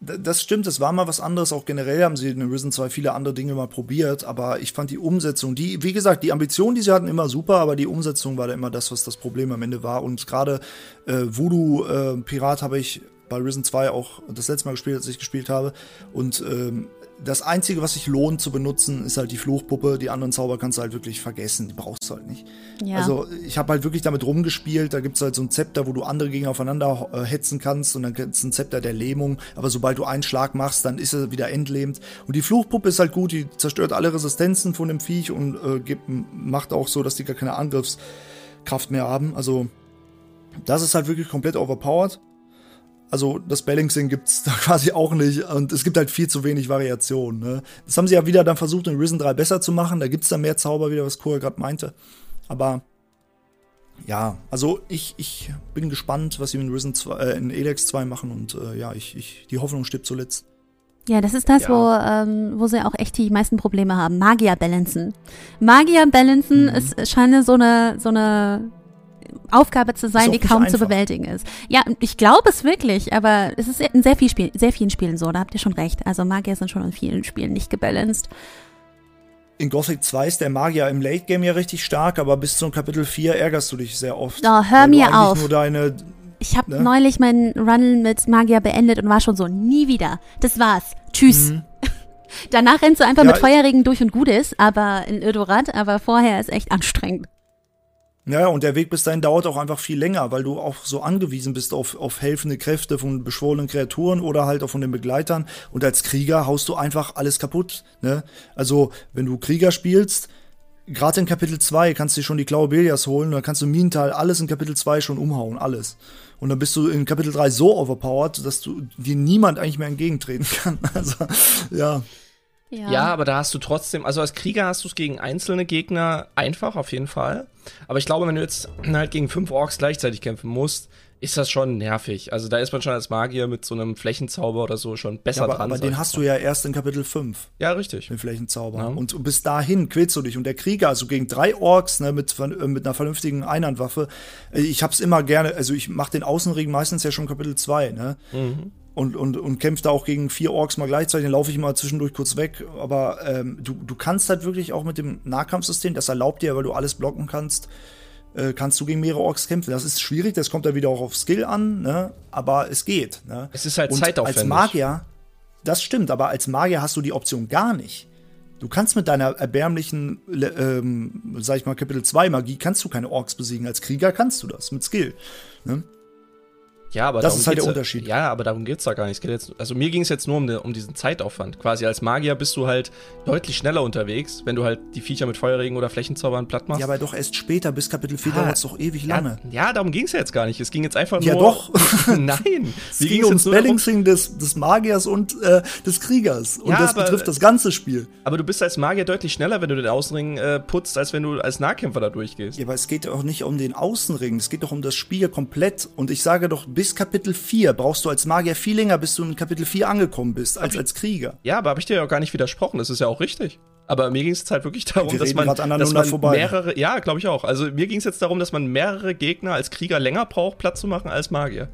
das stimmt, es war mal was anderes. Auch generell haben sie in Risen 2 viele andere Dinge mal probiert. Aber ich fand die Umsetzung, die, wie gesagt, die Ambitionen, die sie hatten, immer super. Aber die Umsetzung war da immer das, was das Problem am Ende war. Und gerade äh, Voodoo äh, Pirat habe ich bei Risen 2 auch das letzte Mal gespielt, als ich gespielt habe. Und ähm, das Einzige, was sich lohnt zu benutzen, ist halt die Fluchpuppe. Die anderen Zauber kannst du halt wirklich vergessen. Die brauchst du halt nicht. Ja. Also ich habe halt wirklich damit rumgespielt. Da gibt's halt so ein Zepter, wo du andere Gegner aufeinander äh, hetzen kannst. Und dann gibt's ein Zepter der Lähmung. Aber sobald du einen Schlag machst, dann ist er wieder entlehmt. Und die Fluchpuppe ist halt gut. Die zerstört alle Resistenzen von dem Viech und äh, gibt, macht auch so, dass die gar keine Angriffskraft mehr haben. Also das ist halt wirklich komplett overpowered. Also das Balancing gibt's da quasi auch nicht und es gibt halt viel zu wenig Variation. Ne? Das haben sie ja wieder dann versucht in Risen 3 besser zu machen. Da gibt's dann mehr Zauber, wieder was Cora gerade meinte. Aber ja, also ich, ich bin gespannt, was sie in Risen 2, äh, in Elex 2 machen und äh, ja, ich, ich, die Hoffnung stirbt zuletzt. Ja, das ist das, Ja. wo, ähm, wo sie auch echt die meisten Probleme haben. Magier balancen. Magier balancen Mhm. ist scheint so eine, so eine Aufgabe zu sein, die kaum zu bewältigen ist. Ja, ich glaube es wirklich, aber es ist in sehr, viel Spiel, sehr vielen Spielen so, da habt ihr schon recht. Also Magier sind schon in vielen Spielen nicht gebalanced. In Gothic 2 ist der Magier im Late Game ja richtig stark, aber bis zum Kapitel 4 ärgerst du dich sehr oft. Oh, hör mir auf. Nur deine, Ich habe Ne? neulich meinen Run mit Magier beendet und war schon so, nie wieder. Das war's. Tschüss. Mhm. Danach rennst du einfach Ja, mit Feuerregen durch und gut ist, aber in Ödorat, aber vorher ist echt anstrengend. Ja, und der Weg bis dahin dauert auch einfach viel länger, weil du auch so angewiesen bist auf, auf helfende Kräfte von beschworenen Kreaturen oder halt auch von den Begleitern. Und als Krieger haust du einfach alles kaputt. Ne? Also, wenn du Krieger spielst, gerade in Kapitel 2 kannst du dir schon die Klaue Belias holen, dann kannst du Minental alles in Kapitel 2 schon umhauen, alles. Und dann bist du in Kapitel 3 so overpowered, dass du dir niemand eigentlich mehr entgegentreten kann. Also, ja. Ja. aber da hast du trotzdem, also als Krieger hast du es gegen einzelne Gegner einfach, auf jeden Fall. Aber ich glaube, wenn du jetzt halt gegen fünf Orks gleichzeitig kämpfen musst, ist das schon nervig. Also da ist man schon als Magier mit so einem Flächenzauber oder so schon besser ja aber, dran. aber den hast du ja erst in Kapitel 5. Ja, richtig. den Flächenzauber. Ja. Und bis dahin quälst du dich. Und der Krieger, also gegen drei Orks ne, mit, äh, mit einer vernünftigen Einhandwaffe, äh, ich hab's immer gerne, also ich mach den Außenring meistens ja schon Kapitel 2, ne? Mhm. Und, und, und kämpfe da auch gegen vier Orks mal gleichzeitig, dann laufe ich mal zwischendurch kurz weg. Aber ähm, du, du kannst halt wirklich auch mit dem Nahkampfsystem, das erlaubt dir, weil du alles blocken kannst, äh, kannst du gegen mehrere Orks kämpfen. Das ist schwierig, das kommt da wieder auch auf Skill an, ne? aber es geht. Ne? Es ist halt Und zeitaufwendig. Als Magier, das stimmt, aber als Magier hast du die Option gar nicht. Du kannst mit deiner erbärmlichen, ähm, sag ich mal, Kapitel 2 Magie, kannst du keine Orks besiegen. Als Krieger kannst du das, mit Skill. Ne? Ja, aber Das darum ist halt der ja- Unterschied. Ja, aber darum geht's da gar nicht. Es jetzt, also mir ging es jetzt nur um, de, um diesen Zeitaufwand. Quasi als Magier bist du halt deutlich schneller unterwegs, wenn du halt die Viecher mit Feuerregen oder Flächenzaubern platt machst. Ja, aber doch erst später, bis Kapitel 4 Ah, dauert es doch ewig ja, lange. ja, darum ging's ja jetzt gar nicht. Es ging jetzt einfach Ja, nur. doch. Nein. Es ging ums Balancing des, des Magiers und äh, des Kriegers. Und Ja, das aber- betrifft das ganze Spiel. aber du bist als Magier deutlich schneller, wenn du den Außenring äh, putzt, als wenn du als Nahkämpfer da durchgehst. Ja, aber es geht auch nicht um den Außenring, es geht doch um das Spiel komplett. Und ich sage doch, bis Kapitel 4 brauchst du als Magier viel länger, bis du in Kapitel 4 angekommen bist, als als Krieger. Ja, aber habe ich dir ja auch gar nicht widersprochen. Das ist ja auch richtig. Aber mir ging es jetzt halt wirklich darum, Wir dass man, dass man vorbei. mehrere, ja, glaube ich auch. Also mir ging es jetzt darum, dass man mehrere Gegner als Krieger länger braucht, Platz zu machen als Magier.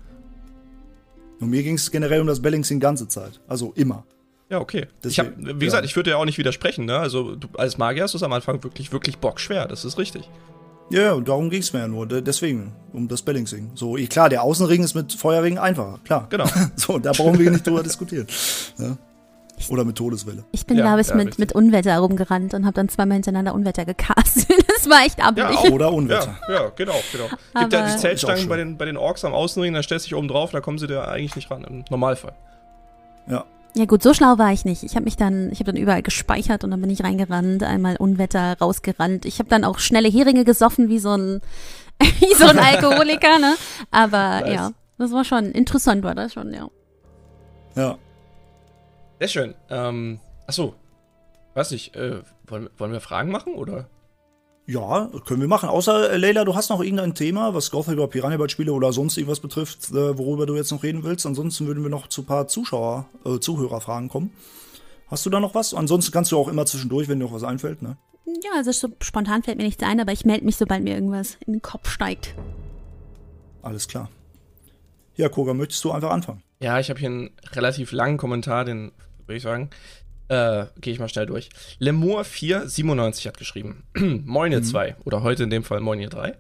Und mir ging es generell um das Balancing ganze Zeit. Also immer. Ja, okay. ich hab, Deswegen, wie gesagt, ja. ich würde ja auch nicht widersprechen, ne? Also du, als Magier hast du es am Anfang wirklich, wirklich bockschwer, das ist richtig. Ja, ja, und darum ging es mir ja nur. De- Deswegen, um das Balancing. So, klar, der Außenring ist mit Feuerring einfacher, klar. Genau. so, da brauchen wir nicht drüber diskutieren. Ja? Oder mit Todeswelle. Ich bin, Ja, glaube ich, ja, mit, richtig. mit Unwetter rumgerannt und habe dann zweimal hintereinander Unwetter gecastet. Das war echt Ja, abelig. auch. Oder Unwetter. Ja, ja, genau, genau. Gibt ja die Zeltstangen bei den, bei den Orks am Außenring, da stellst du dich oben drauf, da kommen sie da eigentlich nicht ran, im Normalfall. Ja. Ja gut, so schlau war ich nicht. Ich habe mich dann, ich habe dann überall gespeichert und dann bin ich reingerannt, einmal Unwetter rausgerannt. Ich habe dann auch schnelle Heringe gesoffen wie so ein wie so ein Alkoholiker, ne? Aber Nice. ja, das war schon interessant, war das schon, ja. Ja. Sehr schön. Ähm, achso, weiß nicht, äh, wollen, wollen wir Fragen machen, oder? Ja, können wir machen. Außer, äh, Leila, du hast noch irgendein Thema, was Gothic oder Piranha Bytes Spiele oder sonst irgendwas betrifft, äh, worüber du jetzt noch reden willst. Ansonsten würden wir noch zu ein paar Zuschauer, äh, Zuhörerfragen kommen. Hast du da noch was? Ansonsten kannst du auch immer zwischendurch, wenn dir noch was einfällt, ne? Ja, also so spontan fällt mir nichts ein, aber ich melde mich, sobald mir irgendwas in den Kopf steigt. Alles klar. Ja, Koga, möchtest du einfach anfangen? Ja, ich habe hier einen relativ langen Kommentar, den würde ich sagen. Äh, gehe ich mal schnell durch. Lemur497 hat geschrieben. Moin ihr zwei. Oder heute in dem Fall Moin ihr drei.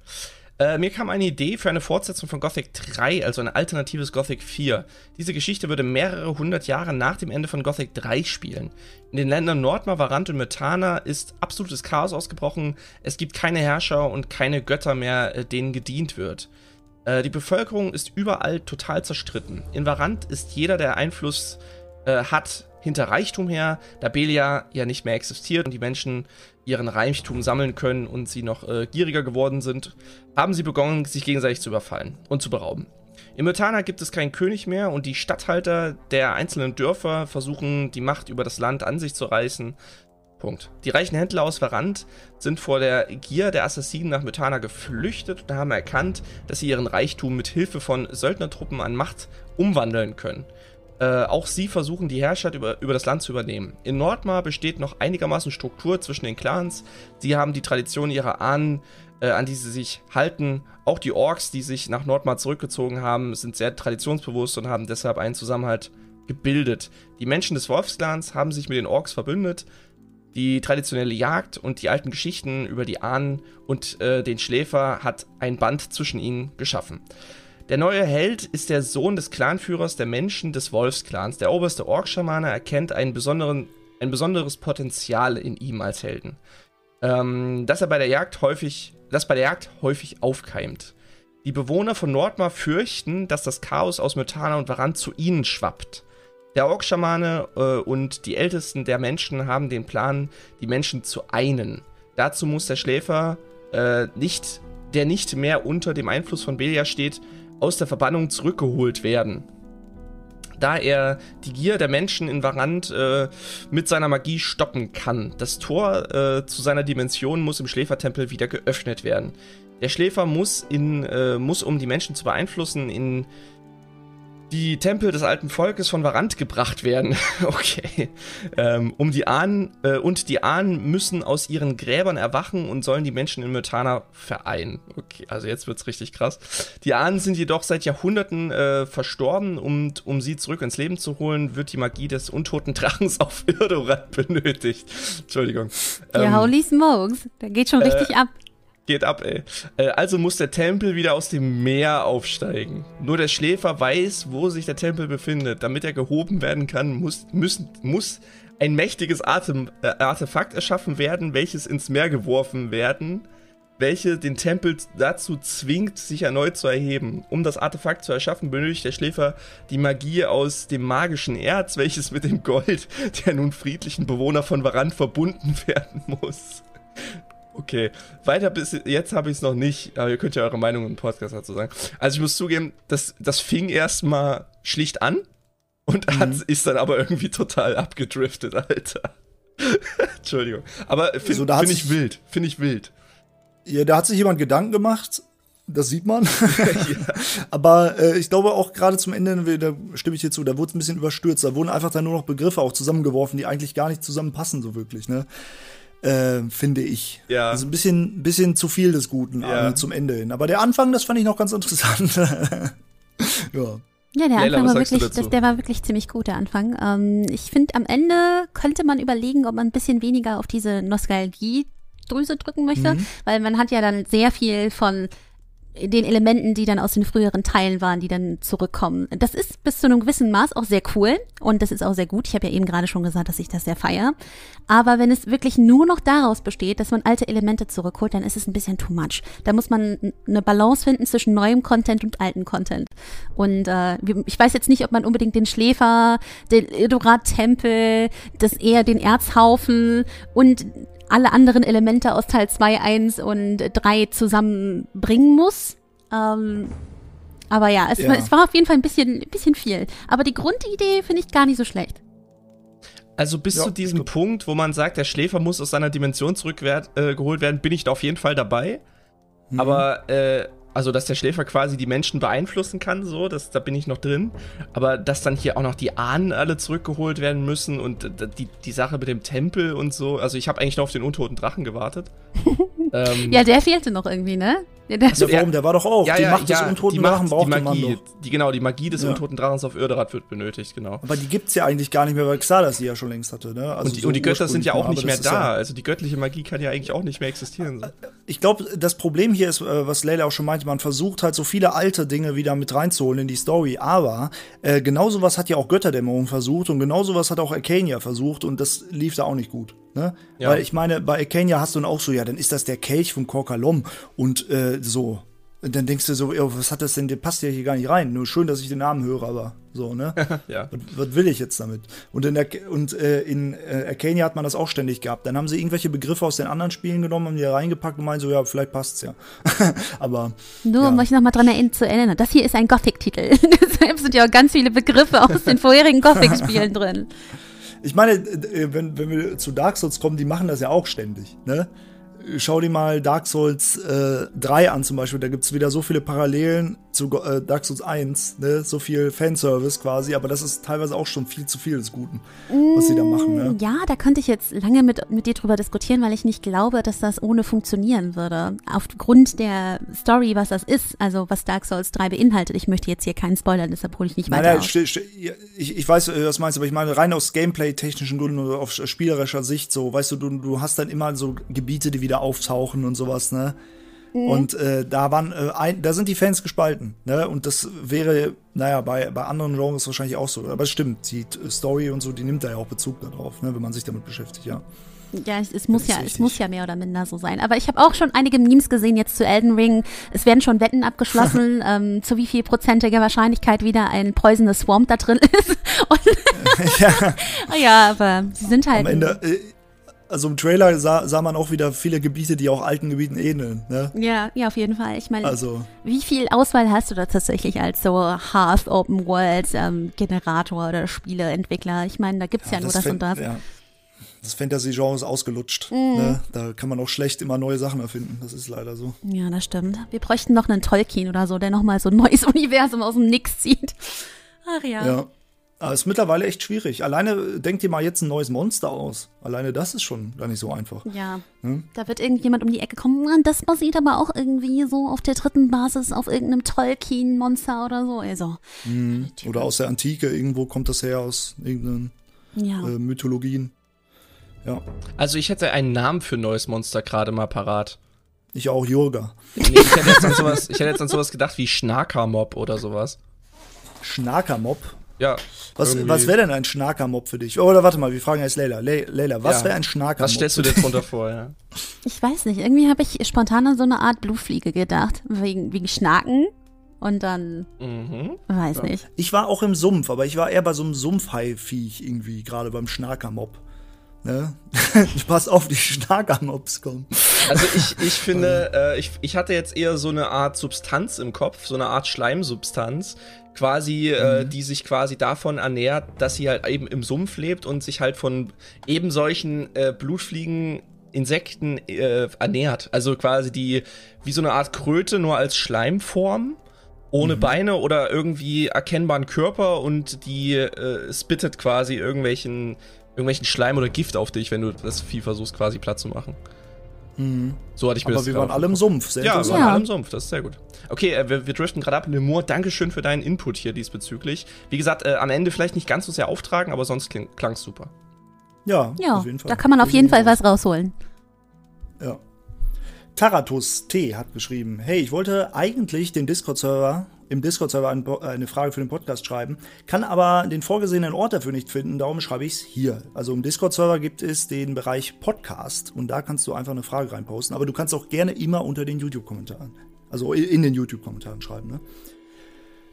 Äh, mir kam eine Idee für eine Fortsetzung von Gothic 3, also ein alternatives Gothic 4. Diese Geschichte würde mehrere hundert Jahre nach dem Ende von Gothic 3 spielen. In den Ländern Nordmar, Varant und Mythana ist absolutes Chaos ausgebrochen. Es gibt keine Herrscher und keine Götter mehr, äh, denen gedient wird. Äh, die Bevölkerung ist überall total zerstritten. In Varant ist jeder, der Einfluss äh, hat, hinter Reichtum her, da Belia ja nicht mehr existiert und die Menschen ihren Reichtum sammeln können und sie noch äh, gieriger geworden sind, haben sie begonnen, sich gegenseitig zu überfallen und zu berauben. In Mythana gibt es keinen König mehr und die Statthalter der einzelnen Dörfer versuchen, die Macht über das Land an sich zu reißen. Punkt. Die reichen Händler aus Varant sind vor der Gier der Assassinen nach Mythana geflüchtet und haben erkannt, dass sie ihren Reichtum mit Hilfe von Söldnertruppen an Macht umwandeln können. Äh, auch sie versuchen, die Herrschaft über, über das Land zu übernehmen. In Nordmar besteht noch einigermaßen Struktur zwischen den Clans. Sie haben die Tradition ihrer Ahnen, äh, an die sie sich halten. Auch die Orks, die sich nach Nordmar zurückgezogen haben, sind sehr traditionsbewusst und haben deshalb einen Zusammenhalt gebildet. Die Menschen des Wolfsclans haben sich mit den Orks verbündet. Die traditionelle Jagd und die alten Geschichten über die Ahnen und äh, den Schläfer hat ein Band zwischen ihnen geschaffen. Der neue Held ist der Sohn des Clanführers der Menschen des Wolfsclans. Der oberste Orkschamane erkennt einen besonderen, ein besonderes Potenzial in ihm als Helden. Ähm, dass er bei der Jagd häufig, das bei der Jagd häufig aufkeimt. Die Bewohner von Nordmar fürchten, dass das Chaos aus Mythana und Varant zu ihnen schwappt. Der Orkschamane äh, und die Ältesten der Menschen haben den Plan, die Menschen zu einen. Dazu muss der Schläfer, äh, nicht, der nicht mehr unter dem Einfluss von Belia steht, aus der Verbannung zurückgeholt werden. Da er die Gier der Menschen in Varant äh, mit seiner Magie stoppen kann. Das Tor äh, zu seiner Dimension muss im Schläfertempel wieder geöffnet werden. Der Schläfer muss, in, äh, muss, um die Menschen zu beeinflussen, in die Tempel des alten Volkes von Varant gebracht werden. okay. Ähm, um die Ahnen, äh, und die Ahnen müssen aus ihren Gräbern erwachen und sollen die Menschen in Mythana vereinen. Okay, also jetzt wird's richtig krass. Die Ahnen sind jedoch seit Jahrhunderten äh, verstorben und um sie zurück ins Leben zu holen, wird die Magie des untoten Drachens auf Irdorat benötigt. Entschuldigung. Ja, Ähm, holy smokes, da geht schon richtig ab. Geht ab, ey. Äh, also muss der Tempel wieder aus dem Meer aufsteigen. Nur der Schläfer weiß, wo sich der Tempel befindet. Damit er gehoben werden kann, muss, müssen, muss ein mächtiges Atem, äh, Artefakt erschaffen werden, welches ins Meer geworfen werden, welche den Tempel dazu zwingt, sich erneut zu erheben. Um das Artefakt zu erschaffen, benötigt der Schläfer die Magie aus dem magischen Erz, welches mit dem Gold der nun friedlichen Bewohner von Varant verbunden werden muss. Okay, weiter bis jetzt habe ich es noch nicht, aber ihr könnt ja eure Meinung im Podcast dazu sagen. Also ich muss zugeben, das, das fing erstmal schlicht an und hat, ist dann aber irgendwie total abgedriftet, Alter. Entschuldigung. Aber finde hat find ich wild, finde ich wild. Ja, da hat sich jemand Gedanken gemacht Das sieht man. Aber äh, ich glaube auch gerade zum Ende, da stimme ich dir zu, da wurde es ein bisschen überstürzt. Da wurden einfach dann nur noch Begriffe auch zusammengeworfen, die eigentlich gar nicht zusammenpassen, so wirklich, ne? Äh, finde ich. Ja. Also ein bisschen, bisschen zu viel des Guten Ja. äh, zum Ende hin. Aber der Anfang, das fand ich noch ganz interessant. ja. Ja, der Leila, Anfang war wirklich, das, der war wirklich ziemlich gut, der Anfang. Ähm, ich finde, am Ende könnte man überlegen, ob man ein bisschen weniger auf diese Nostalgie-Drüse drücken möchte, Mhm. weil man hat ja dann sehr viel von den Elementen, die dann aus den früheren Teilen waren, die dann zurückkommen. Das ist bis zu einem gewissen Maß auch sehr cool und das ist auch sehr gut. Ich habe ja eben gerade schon gesagt, dass ich das sehr feier. Aber wenn es wirklich nur noch daraus besteht, dass man alte Elemente zurückholt, dann ist es ein bisschen too much. Da muss man eine Balance finden zwischen neuem Content und alten Content. Und äh, ich weiß jetzt nicht, ob man unbedingt den Schläfer, den Ildorat-Tempel, das eher den Erzhaufen und alle anderen Elemente aus Teil 2, 1 und 3 zusammenbringen muss. Ähm, aber ja, es, Ja. War, es war auf jeden Fall ein bisschen, ein bisschen viel. Aber die Grundidee finde ich gar nicht so schlecht. Also bis Ja, zu diesem Punkt, wo man sagt, der Schläfer muss aus seiner Dimension zurückgeholt äh, geholt werden, bin ich da auf jeden Fall dabei. Mhm. Aber, äh, also, dass der Schläfer quasi die Menschen beeinflussen kann, so, das, da bin ich noch drin. Aber dass dann hier auch noch die Ahnen alle zurückgeholt werden müssen und äh, die, die Sache mit dem Tempel und so. Also, ich habe eigentlich noch auf den untoten Drachen gewartet. ähm, Ja, der fehlte noch irgendwie, ne? Der, der, Also, warum? Der war doch auch. die Macht des untoten Macht, Drachen brauchte die man Magie. Die, genau, die Magie des Ja. untoten Drachens auf Irderat wird benötigt, genau. Aber die gibt's ja eigentlich gar nicht mehr, weil Xalas die ja schon längst hatte. Ne? Also und die, so und die Götter sind ja auch nicht mehr da. Ja, Also die göttliche Magie kann ja eigentlich auch nicht mehr existieren. So. ich glaube, das Problem hier ist, äh, was Leila auch schon meinte, man versucht halt so viele alte Dinge wieder mit reinzuholen in die Story. Aber äh, genau sowas hat ja auch Götterdämmerung versucht und genau sowas hat auch Arcania versucht und das lief da auch nicht gut. Ne? Ja. Weil ich meine, bei Arcania hast du dann auch so, ja, dann ist das der Kelch von Korkalom und äh, so. Und dann denkst du so, ja, was hat das denn, der passt ja hier gar nicht rein. Nur schön, dass ich den Namen höre, aber so, ne? Ja. Was, was will ich jetzt damit? Und in, der, und, äh, in äh, Arcania hat man das auch ständig gehabt. Dann haben sie irgendwelche Begriffe aus den anderen Spielen genommen, haben die da reingepackt und meinen so, ja, vielleicht passt's ja. Aber Nur um Ja. euch nochmal dran erinn- zu erinnern, das hier ist ein Gothic-Titel. Deshalb sind ja auch ganz viele Begriffe aus den vorherigen Gothic-Spielen drin. Ich meine, äh, wenn, wenn wir zu Dark Souls kommen, die machen das ja auch ständig, ne? Schau dir mal Dark Souls äh, 3 an zum Beispiel, da gibt's wieder so viele Parallelen zu äh, Dark Souls 1, ne? So viel Fanservice quasi, aber das ist teilweise auch schon viel zu viel des Guten, was sie da machen, ne? Ja, da könnte ich jetzt lange mit, mit dir drüber diskutieren, weil ich nicht glaube, dass das ohne funktionieren würde. Aufgrund der Story, was das ist, also was Dark Souls 3 beinhaltet. Ich möchte jetzt hier keinen Spoilern, deshalb hole ich nicht Nein, weiter nein, aus. still, ich, ich weiß, äh, was meinst du, aber ich meine rein aus Gameplay-technischen Gründen oder auf spielerischer Sicht so, weißt du, du, du hast dann immer so Gebiete, die wieder auftauchen und sowas, ne? Und äh, da waren, äh, ein, da sind die Fans gespalten, ne? Und das wäre, naja, bei, bei anderen Genres wahrscheinlich auch so. Aber es stimmt, die Story und so, die nimmt da ja auch Bezug darauf, ne? Wenn man sich damit beschäftigt, ja. Ja, es, es muss ja, es richtig. muss ja mehr oder minder so sein. Aber ich habe auch schon einige Memes gesehen jetzt zu Elden Ring. Es werden schon Wetten abgeschlossen, ähm, zu wie viel prozentiger Wahrscheinlichkeit wieder ein Poisonous Swamp da drin ist. Und ja, ja, aber sie sind halt. am Ende, äh, also im Trailer sah, sah man auch wieder viele Gebiete, die auch alten Gebieten ähneln, ne? Ja, ja, auf jeden Fall. Ich meine, Also, wie viel Auswahl hast du da tatsächlich als so Half Open World ähm, Generator oder Spieleentwickler? Ich meine, da gibt's ja, nur das Fan- und das. Ja. Das Fantasy-Genre ist ausgelutscht. Mhm. Ne? Da kann man auch schlecht immer neue Sachen erfinden. Das ist leider so. Ja, das stimmt. Wir bräuchten noch einen Tolkien oder so, der nochmal so ein neues Universum aus dem Nix zieht. Ach ja. Ja. Aber ist mittlerweile echt schwierig. Alleine denkt ihr mal jetzt ein neues Monster aus. Alleine das ist schon gar nicht so einfach. Ja, Hm? da wird irgendjemand um die Ecke kommen. "Na, Das basiert aber auch irgendwie so auf der dritten Basis auf irgendeinem Tolkien-Monster oder so. Also, Oder aus der Antike, irgendwo kommt das her, aus irgendeinen ja. äh, Mythologien. Ja, Also ich hätte einen Namen für ein neues Monster gerade mal parat. ich auch Jurga. Nee, ich hätte jetzt an sowas, ich hätte jetzt an sowas gedacht wie Schnarkermob oder sowas. Schnakermob. Ja. Was, irgendwie- was wäre denn ein Schnakermob für dich? Oder warte mal, wir fragen jetzt Leila. Le Leila, was Ja. wäre ein Schnakermob? Was stellst du dir drunter vor, ja? Ich weiß nicht, irgendwie habe ich spontan an so eine Art Blutfliege gedacht. Wegen, wegen Schnaken. Und dann, Mhm. weiß nicht. Ich war auch im Sumpf, aber ich war eher bei so einem Sumpfhai-Viech irgendwie, gerade beim Schnakermob. Ne? Pass auf, die Schnakermobs kommen. Also ich, ich finde, äh, ich, ich hatte jetzt eher so eine Art Substanz im Kopf, so eine Art Schleimsubstanz, quasi, äh, die sich quasi davon ernährt, dass sie halt eben im Sumpf lebt und sich halt von eben solchen äh, Blutfliegen Insekten äh, ernährt. Also quasi die, wie so eine Art Kröte, nur als Schleimform. Ohne mhm. Beine oder irgendwie erkennbaren Körper und die äh, spittet quasi irgendwelchen, irgendwelchen Schleim oder Gift auf dich, wenn du das Vieh versuchst, quasi platt zu machen. Mhm. So hatte ich mir Aber das wir waren alle im Sumpf. Sehr ja, wir waren ja. alle im Sumpf. Das ist sehr gut. Okay, äh, wir, wir, driften gerade ab. Lemur, Dankeschön für deinen Input hier diesbezüglich. Wie gesagt, äh, am Ende vielleicht nicht ganz so sehr auftragen, aber sonst klang es super. Ja, ja auf jeden Fall. da kann man auf jeden Fall was rausholen. Ja. Taratus T hat geschrieben, hey, ich wollte eigentlich den Discord-Server im Discord-Server eine Frage für den Podcast schreiben, kann aber den vorgesehenen Ort dafür nicht finden, darum schreibe ich es hier. Also im Discord-Server gibt es den Bereich Podcast und da kannst du einfach eine Frage reinposten, aber du kannst auch gerne immer unter den YouTube-Kommentaren, also in den YouTube-Kommentaren schreiben, ne?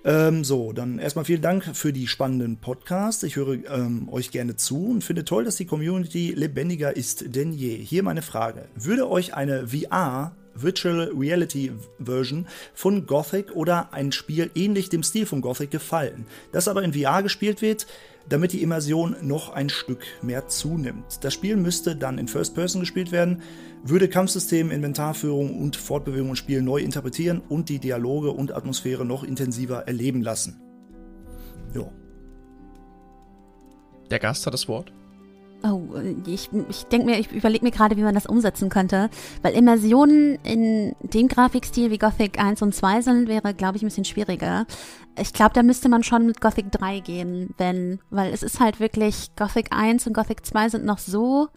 Ähm, so, dann erstmal vielen Dank für die spannenden Podcasts. Ich höre ähm, euch gerne zu und finde toll, dass die Community lebendiger ist denn je. Hier meine Frage. Würde euch eine VR Virtual Reality Version von Gothic oder ein Spiel ähnlich dem Stil von Gothic gefallen, das aber in VR gespielt wird, damit die Immersion noch ein Stück mehr zunimmt. Das Spiel müsste dann in First Person gespielt werden, würde Kampfsystem, Inventarführung und Fortbewegung im Spiel neu interpretieren und die Dialoge und Atmosphäre noch intensiver erleben lassen. Jo. Der Gast hat das Wort. Oh, ich, ich denke mir, ich überlege mir gerade, wie man das umsetzen könnte. Weil Immersionen in dem Grafikstil wie Gothic 1 und 2 sind, wäre, glaube ich, ein bisschen schwieriger. Ich glaube, da müsste man schon mit Gothic 3 gehen, wenn, weil es ist halt wirklich, Gothic 1 und Gothic 2 sind noch so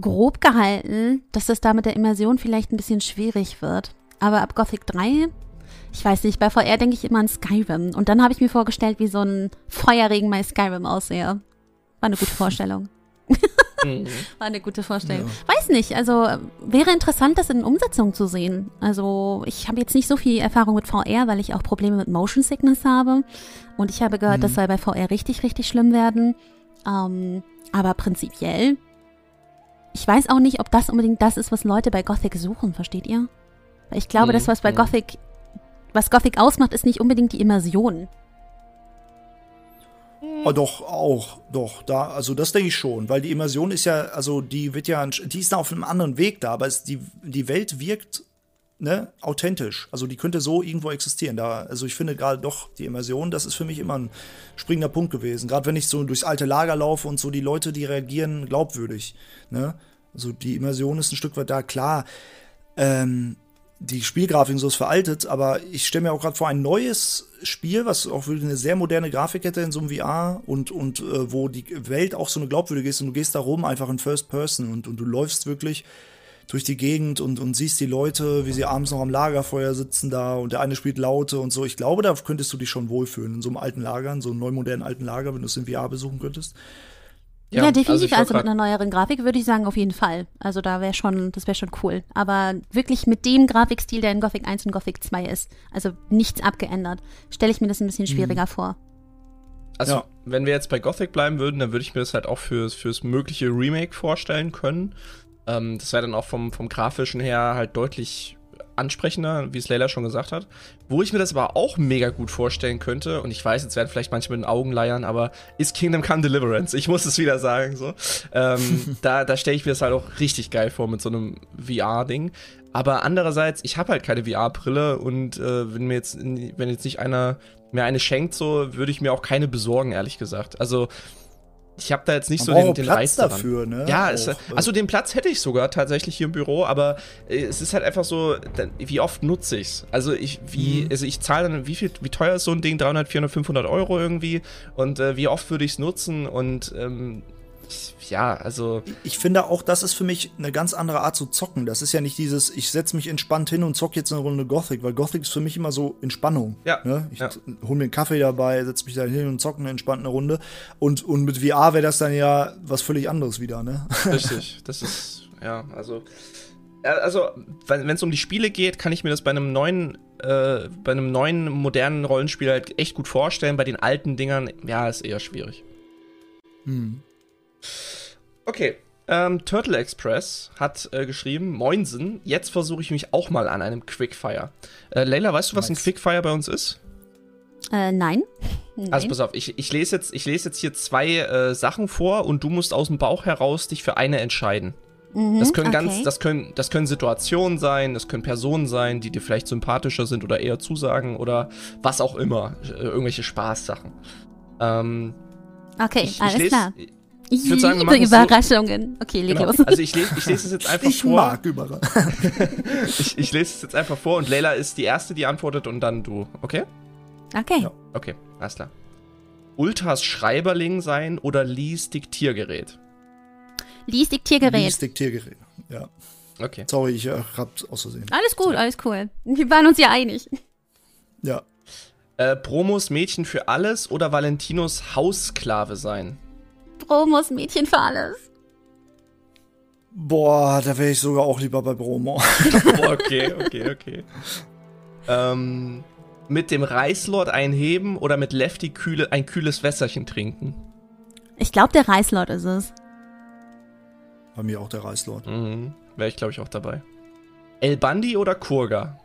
grob gehalten, dass das da mit der Immersion vielleicht ein bisschen schwierig wird. Aber ab Gothic 3 ich weiß nicht, bei VR denke ich immer an Skyrim. Und dann habe ich mir vorgestellt, wie so ein Feuerregen bei Skyrim aussehe. War eine gute Vorstellung. Mhm. War eine gute Vorstellung. Ja. Weiß nicht, also wäre interessant, das in Umsetzung zu sehen. Also ich habe jetzt nicht so viel Erfahrung mit VR, weil ich auch Probleme mit Motion Sickness habe. Und ich habe gehört, mhm. das soll bei VR richtig, richtig schlimm werden. Ähm, aber prinzipiell, ich weiß auch nicht, ob das unbedingt das ist, was Leute bei Gothic suchen, versteht ihr? Weil ich glaube, mhm. das, was bei Gothic, was Gothic ausmacht, ist nicht unbedingt die Immersion. Oh, doch, auch, doch, da, also das denke ich schon, weil die Immersion ist ja, also die wird ja, die ist da auf einem anderen Weg da, aber es, die, die Welt wirkt, ne, authentisch. Also die könnte so irgendwo existieren. Da, also ich finde gerade doch, die Immersion, das ist für mich immer ein springender Punkt gewesen. Gerade wenn ich so durchs alte Lager laufe und so, die Leute, die reagieren glaubwürdig, ne. Also die Immersion ist ein Stück weit da, klar. Ähm, die Spielgrafik so ist veraltet, aber ich stelle mir auch gerade vor ein neues Spiel, was auch wirklich eine sehr moderne Grafik hätte in so einem VR und, und äh, wo die Welt auch so eine glaubwürdige ist und du gehst da rum einfach in First Person und, und du läufst wirklich durch die Gegend und, und siehst die Leute, wie sie abends noch am Lagerfeuer sitzen da und der eine spielt Laute und so. Ich glaube, da könntest du dich schon wohlfühlen in so einem alten Lager, in so einem neumodernen alten Lager, wenn du es in VR besuchen könntest. Ja, ja definitiv. Also, also mit einer neueren Grafik würde ich sagen, auf jeden Fall. Also da wäre schon, das wäre schon cool. Aber wirklich mit dem Grafikstil, der in Gothic 1 und Gothic 2 ist, also nichts abgeändert, stelle ich mir das ein bisschen schwieriger mhm. vor. Also, ja. wenn wir jetzt bei Gothic bleiben würden, dann würde ich mir das halt auch fürs, fürs mögliche Remake vorstellen können. Ähm, das wäre dann auch vom, vom grafischen her halt deutlich ansprechender, wie es Leila schon gesagt hat. Wo ich mir das aber auch mega gut vorstellen könnte, und ich weiß, jetzt werden vielleicht manche mit den Augen leiern, aber ist Kingdom Come Deliverance. Ich muss es wieder sagen, so. Ähm, da da stelle ich mir das halt auch richtig geil vor mit so einem VR-Ding. Aber andererseits, ich habe halt keine VR-Brille und äh, wenn mir jetzt, wenn jetzt nicht einer mir eine schenkt, so, würde ich mir auch keine besorgen, ehrlich gesagt. Also, ich habe da jetzt nicht Man so den, den Platz Reiz dafür, ne? Ja, es, also den Platz hätte ich sogar tatsächlich hier im Büro, aber äh, es ist halt einfach so, wie oft nutze ich's? Also ich, wie, mhm. also ich zahle dann, wie viel, wie teuer ist so ein Ding? 300, 400, 500 Euro irgendwie und äh, wie oft würde ich es nutzen und ähm, ja, also. Ich finde auch, das ist für mich eine ganz andere Art zu zocken. Das ist ja nicht dieses, ich setze mich entspannt hin und zock jetzt eine Runde Gothic, weil Gothic ist für mich immer so Entspannung. Ja. Ne? Ich ja. hole mir einen Kaffee dabei, setze mich da hin und zocke eine entspannte Runde. Und, und mit VR wäre das dann ja was völlig anderes wieder, ne? Richtig, das ist, ja, also. Also, wenn es um die Spiele geht, kann ich mir das bei einem neuen, äh, bei einem neuen modernen Rollenspiel halt echt gut vorstellen. Bei den alten Dingern, ja, ist eher schwierig. Hm. Okay. Ähm, Turtle Express hat äh, geschrieben, Moinsen, jetzt versuche ich mich auch mal an einem Quickfire. Äh, Leila, weißt du, was nice. ein Quickfire bei uns ist? Äh, nein. Also pass auf, ich, ich, lese, jetzt, ich lese jetzt hier zwei äh, Sachen vor und du musst aus dem Bauch heraus dich für eine entscheiden. Mhm, Das können okay. ganz, das können, das können Situationen sein, das können Personen sein, die dir vielleicht sympathischer sind oder eher zusagen oder was auch immer. Äh, irgendwelche Spaßsachen. Ähm, Okay, ich, ich alles lese, klar. Ich würd sagen, wir liebe machen's so- Überraschungen. Okay, leg Genau. los. Also ich lese, ich lese es jetzt einfach Ich vor. mag überall. Ich, ich lese es jetzt einfach vor und Leila ist die erste, die antwortet und dann du. Okay? Okay. Ja. Okay, alles klar. Ultras Schreiberling sein oder Lies Diktiergerät? Lies Diktiergerät. Lies Diktiergerät. Ja. Okay. Sorry, ich äh, hab aus Versehen. Alles gut, alles cool. Wir waren uns ja einig. Ja. Äh, Promos Mädchen für alles oder Valentinos Haussklave sein? Promos Mädchen für alles. Boah, da wäre ich sogar auch lieber bei Bromo. okay, okay, okay. Ähm, mit dem Reißlord einheben oder mit Lefty kühle, ein kühles Wässerchen trinken? Ich glaube, der Reißlord ist es. Bei mir auch der Reißlord. Mhm. Wäre ich, glaube ich, auch dabei. El Bandi oder Kurga?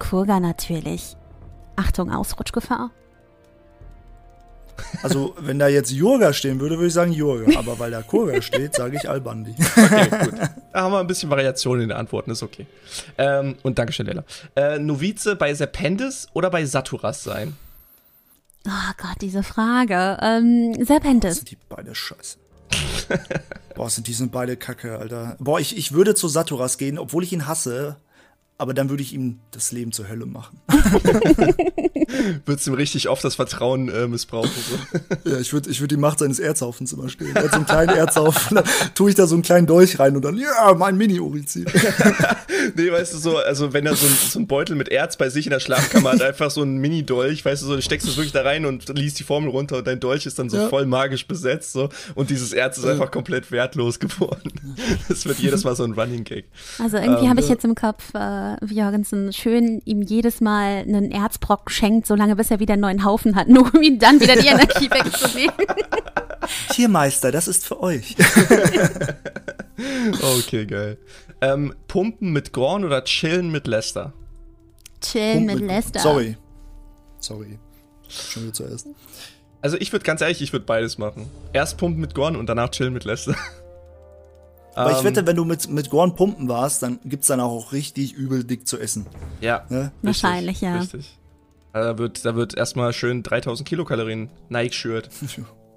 Kurga natürlich. Achtung, Ausrutschgefahr. Also, wenn da jetzt Jurga stehen würde, würde ich sagen Jurga. Aber weil da Kurga steht, sage ich Albandi. Okay, gut. Da haben wir ein bisschen Variation in den Antworten, ist okay. Ähm, und Dankeschön, Leila. Äh, Novize bei Serpentis oder bei Saturas sein? Oh Gott, diese Frage. Ähm, Serpentis. Sind die beide scheiße. Boah, sind die sind beide kacke, Alter. Boah, ich, ich würde zu Saturas gehen, obwohl ich ihn hasse. Aber dann würde ich ihm das Leben zur Hölle machen. Würdest ihm richtig oft das Vertrauen äh, missbrauchen? So. Ja, ich würde ich würd die Macht seines Erzhaufens immer stehen. Er hat so einen kleinen Erzhaufen, dann tue ich da so einen kleinen Dolch rein und dann, ja, mein Mini-Urizin. Nee, weißt du, so, also wenn er so, ein, so ein Beutel mit Erz bei sich in der Schlafkammer hat, einfach so ein Mini-Dolch, weißt du, so, du steckst es wirklich da rein und liest die Formel runter und dein Dolch ist dann so Ja. voll magisch besetzt, so, und dieses Erz ist einfach komplett wertlos geworden. Das wird jedes Mal so ein Running Gag. Also irgendwie Ähm, habe ich jetzt im Kopf, äh, wie Jorgensen schön ihm jedes Mal einen Erzbrock schenkt, solange bis er wieder einen neuen Haufen hat, nur um ihm dann wieder die Energie wegzunehmen. Tiermeister, das ist für euch. Okay, geil. Ähm, Pumpen mit Gorn oder chillen mit Lester? Chillen mit Lester. Sorry. Sorry. Schon wieder zuerst. Also ich würde ganz ehrlich, ich würde beides machen. Erst pumpen mit Gorn und danach chillen mit Lester. Aber ich Ähm, wette, wenn du mit, mit Gorn pumpen warst, dann gibt's dann auch richtig übel dick zu essen. Ja, Ne? Wahrscheinlich, ja. Richtig. Also Da wird, da wird erstmal schön 3000 Kilokalorien Nike Shirt.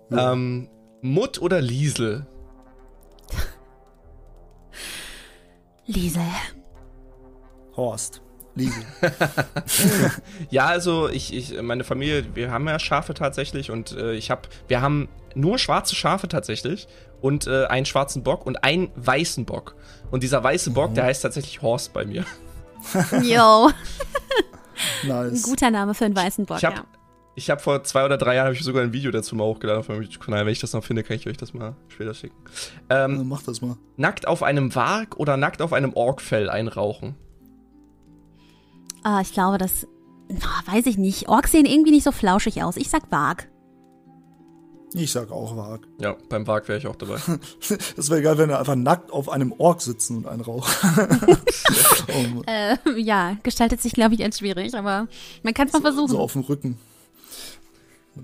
Ähm, Mutt oder Liesel? Liesel. Horst. Liesel. Ja, also ich, ich, meine Familie, wir haben ja Schafe tatsächlich und äh, ich habe, wir haben nur schwarze Schafe tatsächlich und äh, einen schwarzen Bock und einen weißen Bock. Und dieser weiße Bock, der heißt tatsächlich Horst bei mir. Yo. Ein Nice. guter Name für einen weißen Bock, Ich habe ja. Ich hab vor zwei oder drei Jahren ich sogar ein Video dazu mal hochgeladen auf meinem YouTube-Kanal. Wenn ich das noch finde, kann ich euch das mal später schicken. Ähm, Ja, Mach das mal. Nackt auf einem Warg oder nackt auf einem Orkfell einrauchen? Ah, ich glaube, das. weiß ich nicht. Orks sehen irgendwie nicht so flauschig aus. Ich sag Wag. Ich sag auch Wag. Ja, beim Warg wäre ich auch dabei. Das wäre geil, wenn er einfach nackt auf einem Ork sitzen und einen rauchen. oh, Äh, ja, gestaltet sich, glaube ich, als schwierig, aber man kann es mal versuchen. so auf dem Rücken.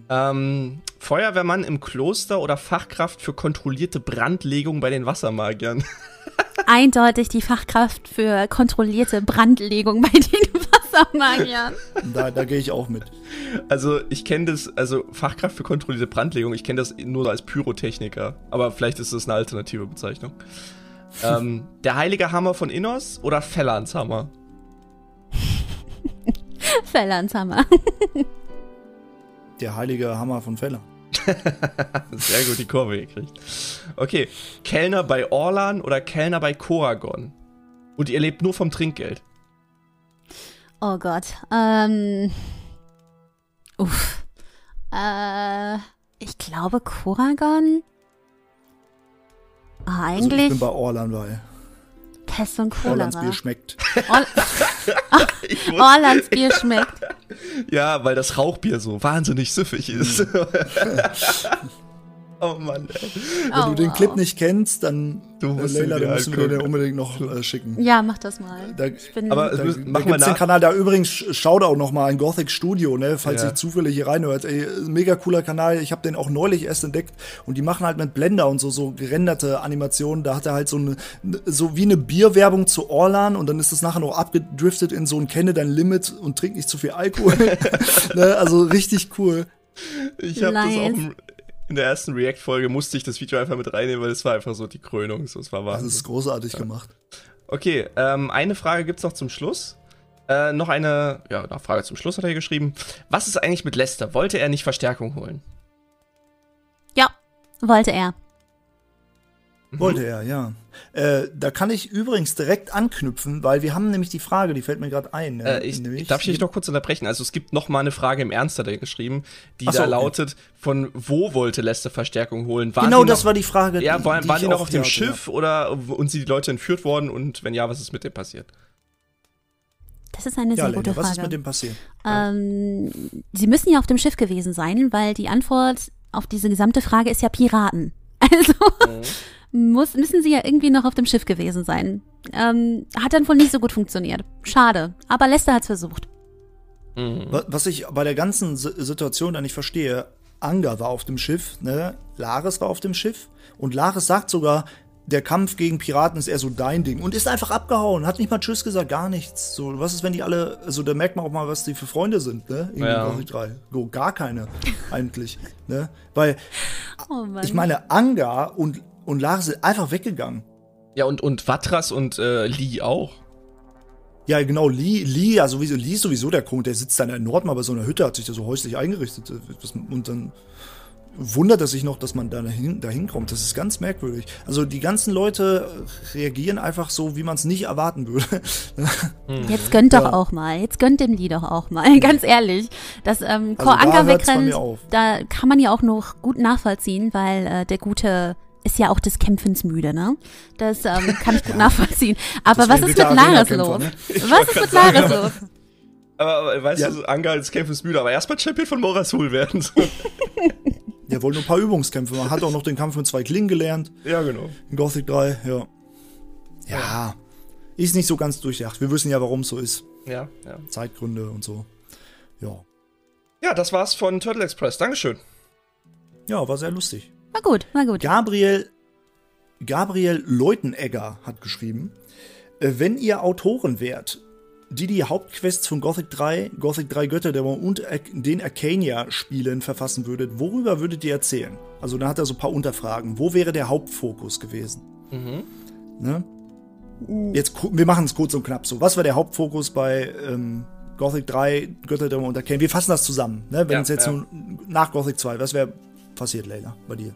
Ähm, Feuerwehrmann im Kloster oder Fachkraft für kontrollierte Brandlegung bei den Wassermagiern? Eindeutig die Fachkraft für kontrollierte Brandlegung bei den Wassermagiern. Da, da gehe ich auch mit. Also, ich kenne das, also Fachkraft für kontrollierte Brandlegung, ich kenne das nur als Pyrotechniker. Aber vielleicht ist das eine alternative Bezeichnung. ähm, der heilige Hammer von Innos oder Fellans Hammer? Der heilige Hammer von Feller. Sehr gut die Kurve gekriegt. Okay, Kellner bei Orlan oder Kellner bei Koragon? Und ihr lebt nur vom Trinkgeld. Oh Gott. Ähm. Uff. Äh. Ich glaube Koragon. Ah, Also ich eigentlich bin bei Orlan bei. Pest und Orlands Cholera. Bier schmeckt. Or Orlands Bier schmeckt. ja, weil das Rauchbier so wahnsinnig süffig ist. Oh Mann, ey. Wenn Oh, du den wow. Clip nicht kennst, dann Du äh, musst Leila, ihn dir dann müssen wir den unbedingt noch äh, schicken. Ja, mach das mal. Da, Ich bin, Aber- da, müssen- da wir gibt's den Kanal, da übrigens Shoutout noch mal ein Gothic Studio, ne, falls Ja. ihr zufällig hier reinhört. Ey, mega cooler Kanal, ich habe den auch neulich erst entdeckt und die machen halt mit Blender und so so gerenderte Animationen. Da hat er halt so eine so wie eine Bierwerbung zu Orlan und dann ist das nachher noch abgedriftet in so ein kenne dein Limit und trink nicht zu viel Alkohol. ne, also richtig cool. Ich habe das Nice. auch im- in der ersten React-Folge musste ich das Video einfach mit reinnehmen, weil es war einfach so die Krönung. So, es war Das ist großartig gemacht. Okay, ähm, eine Frage gibt's noch zum Schluss. Äh, noch eine, ja, eine Frage zum Schluss hat er geschrieben. Was ist eigentlich mit Lester? Wollte er nicht Verstärkung holen? ja, wollte er. Wollte er, ja. Äh, da kann ich übrigens direkt anknüpfen, weil wir haben nämlich die Frage, die fällt mir gerade ein. ne, Äh, ich, nämlich- darf ich dich noch kurz unterbrechen? Also es gibt noch mal eine Frage im Ernst, hat er geschrieben, die so, da okay. lautet, von wo wollte Lester Verstärkung holen? Waren Genau, die das noch, war die Frage. Ja, waren, waren ich die noch auf dem Schiff oder und sind die Leute entführt worden? Und wenn ja, was ist mit dem passiert? Das ist eine Ja, sehr ja gute Lena, was ist Frage. mit dem passiert? Ähm, sie müssen ja auf dem Schiff gewesen sein, weil die Antwort auf diese gesamte Frage ist ja Piraten. Also muss, müssen sie ja irgendwie noch auf dem Schiff gewesen sein. Ähm, hat dann wohl nicht so gut funktioniert. Schade. Aber Lester hat's versucht. Mhm. Wa- Was ich bei der ganzen Si- Situation da nicht verstehe, Anga war auf dem Schiff, ne? Laris war auf dem Schiff und Laris sagt sogar, der Kampf gegen Piraten ist eher so dein Ding und ist einfach abgehauen, hat nicht mal Tschüss gesagt, gar nichts. So, was ist, wenn die alle, also da merkt man auch mal, was die für Freunde sind, ne? In Ja. Gothic 3. So, gar keine, eigentlich, ne? Weil, Oh Mann. ich meine, Anga und, und Laris sind einfach weggegangen. Ja, und, und Vatras und äh, Lee auch. Ja, genau, Lee, Lee, ja sowieso, Lee ist sowieso der Punkt, der sitzt da in der Nordmar bei so einer Hütte, hat sich da so häuslich eingerichtet. Das- Und dann wundert er sich noch, dass man da dahin, dahin kommt. Das ist ganz merkwürdig. Also die ganzen Leute reagieren einfach so, wie man es nicht erwarten würde. Jetzt gönnt doch Ja. auch mal. Jetzt gönnt dem Lied doch auch mal. Ganz ehrlich. Dass ähm, Also Kor da Anker wegrennt, da kann man ja auch noch gut nachvollziehen, weil äh, der Gute ist ja auch des Kämpfens müde, ne? Das ähm, kann ich gut nachvollziehen. Aber was ist mit Laris los? ne? Was ist mit Laris los? Aber, aber weißt Ja. du, Anga als Kämpfen ist müde, aber erstmal Champion von Morasul werden. Der wollte nur ein paar Übungskämpfe machen. Hat auch noch den Kampf mit zwei Klingen gelernt. ja, genau. In Gothic 3, ja. Ja. Ist nicht so ganz durchdacht. Wir wissen ja, warum es so ist. Ja, ja. Zeitgründe und so. Ja. Ja, das war's von Turtle Express. Dankeschön. Ja, war sehr lustig. War gut, war gut. Gabriel, Gabriel Leutenegger hat geschrieben, äh, wenn ihr Autoren wärt, die die Hauptquests von Gothic 3, Gothic 3 Götterdämmerung und den Arcania-Spielen verfassen würdet, worüber würdet ihr erzählen? Also da hat er so ein paar Unterfragen. Wo wäre der Hauptfokus gewesen? Ne? Jetzt, wir machen es kurz und knapp so. Was war der Hauptfokus bei ähm, Gothic 3, Götterdämmerung und Arcania? Wir fassen das zusammen. Ne? Wenn Ja, es jetzt ja. nun nach Gothic 2, was wäre passiert, Leila, bei dir?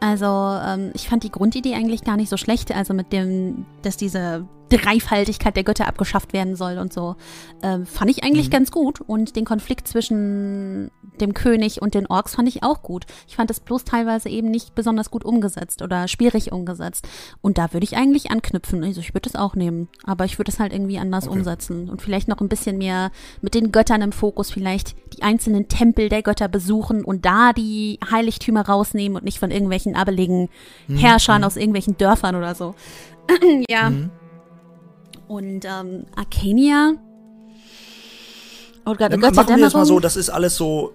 Also, ähm, ich fand die Grundidee eigentlich gar nicht so schlecht. Also mit dem, dass diese Dreifaltigkeit der Götter abgeschafft werden soll und so, ähm, fand ich eigentlich ganz gut. Und den Konflikt zwischen dem König und den Orks fand ich auch gut. Ich fand es bloß teilweise eben nicht besonders gut umgesetzt oder schwierig umgesetzt. Und da würde ich eigentlich anknüpfen. Also ich würde es auch nehmen. Aber ich würde es halt irgendwie anders Okay. umsetzen. Und vielleicht noch ein bisschen mehr mit den Göttern im Fokus, vielleicht die einzelnen Tempel der Götter besuchen und da die Heiligtümer rausnehmen und nicht von irgendwelchen abeligen Herrschern aus irgendwelchen Dörfern oder so. ja. Und ähm, Arcania. Oh Gott, Dann Gott machen wir jetzt mal so, das ist alles so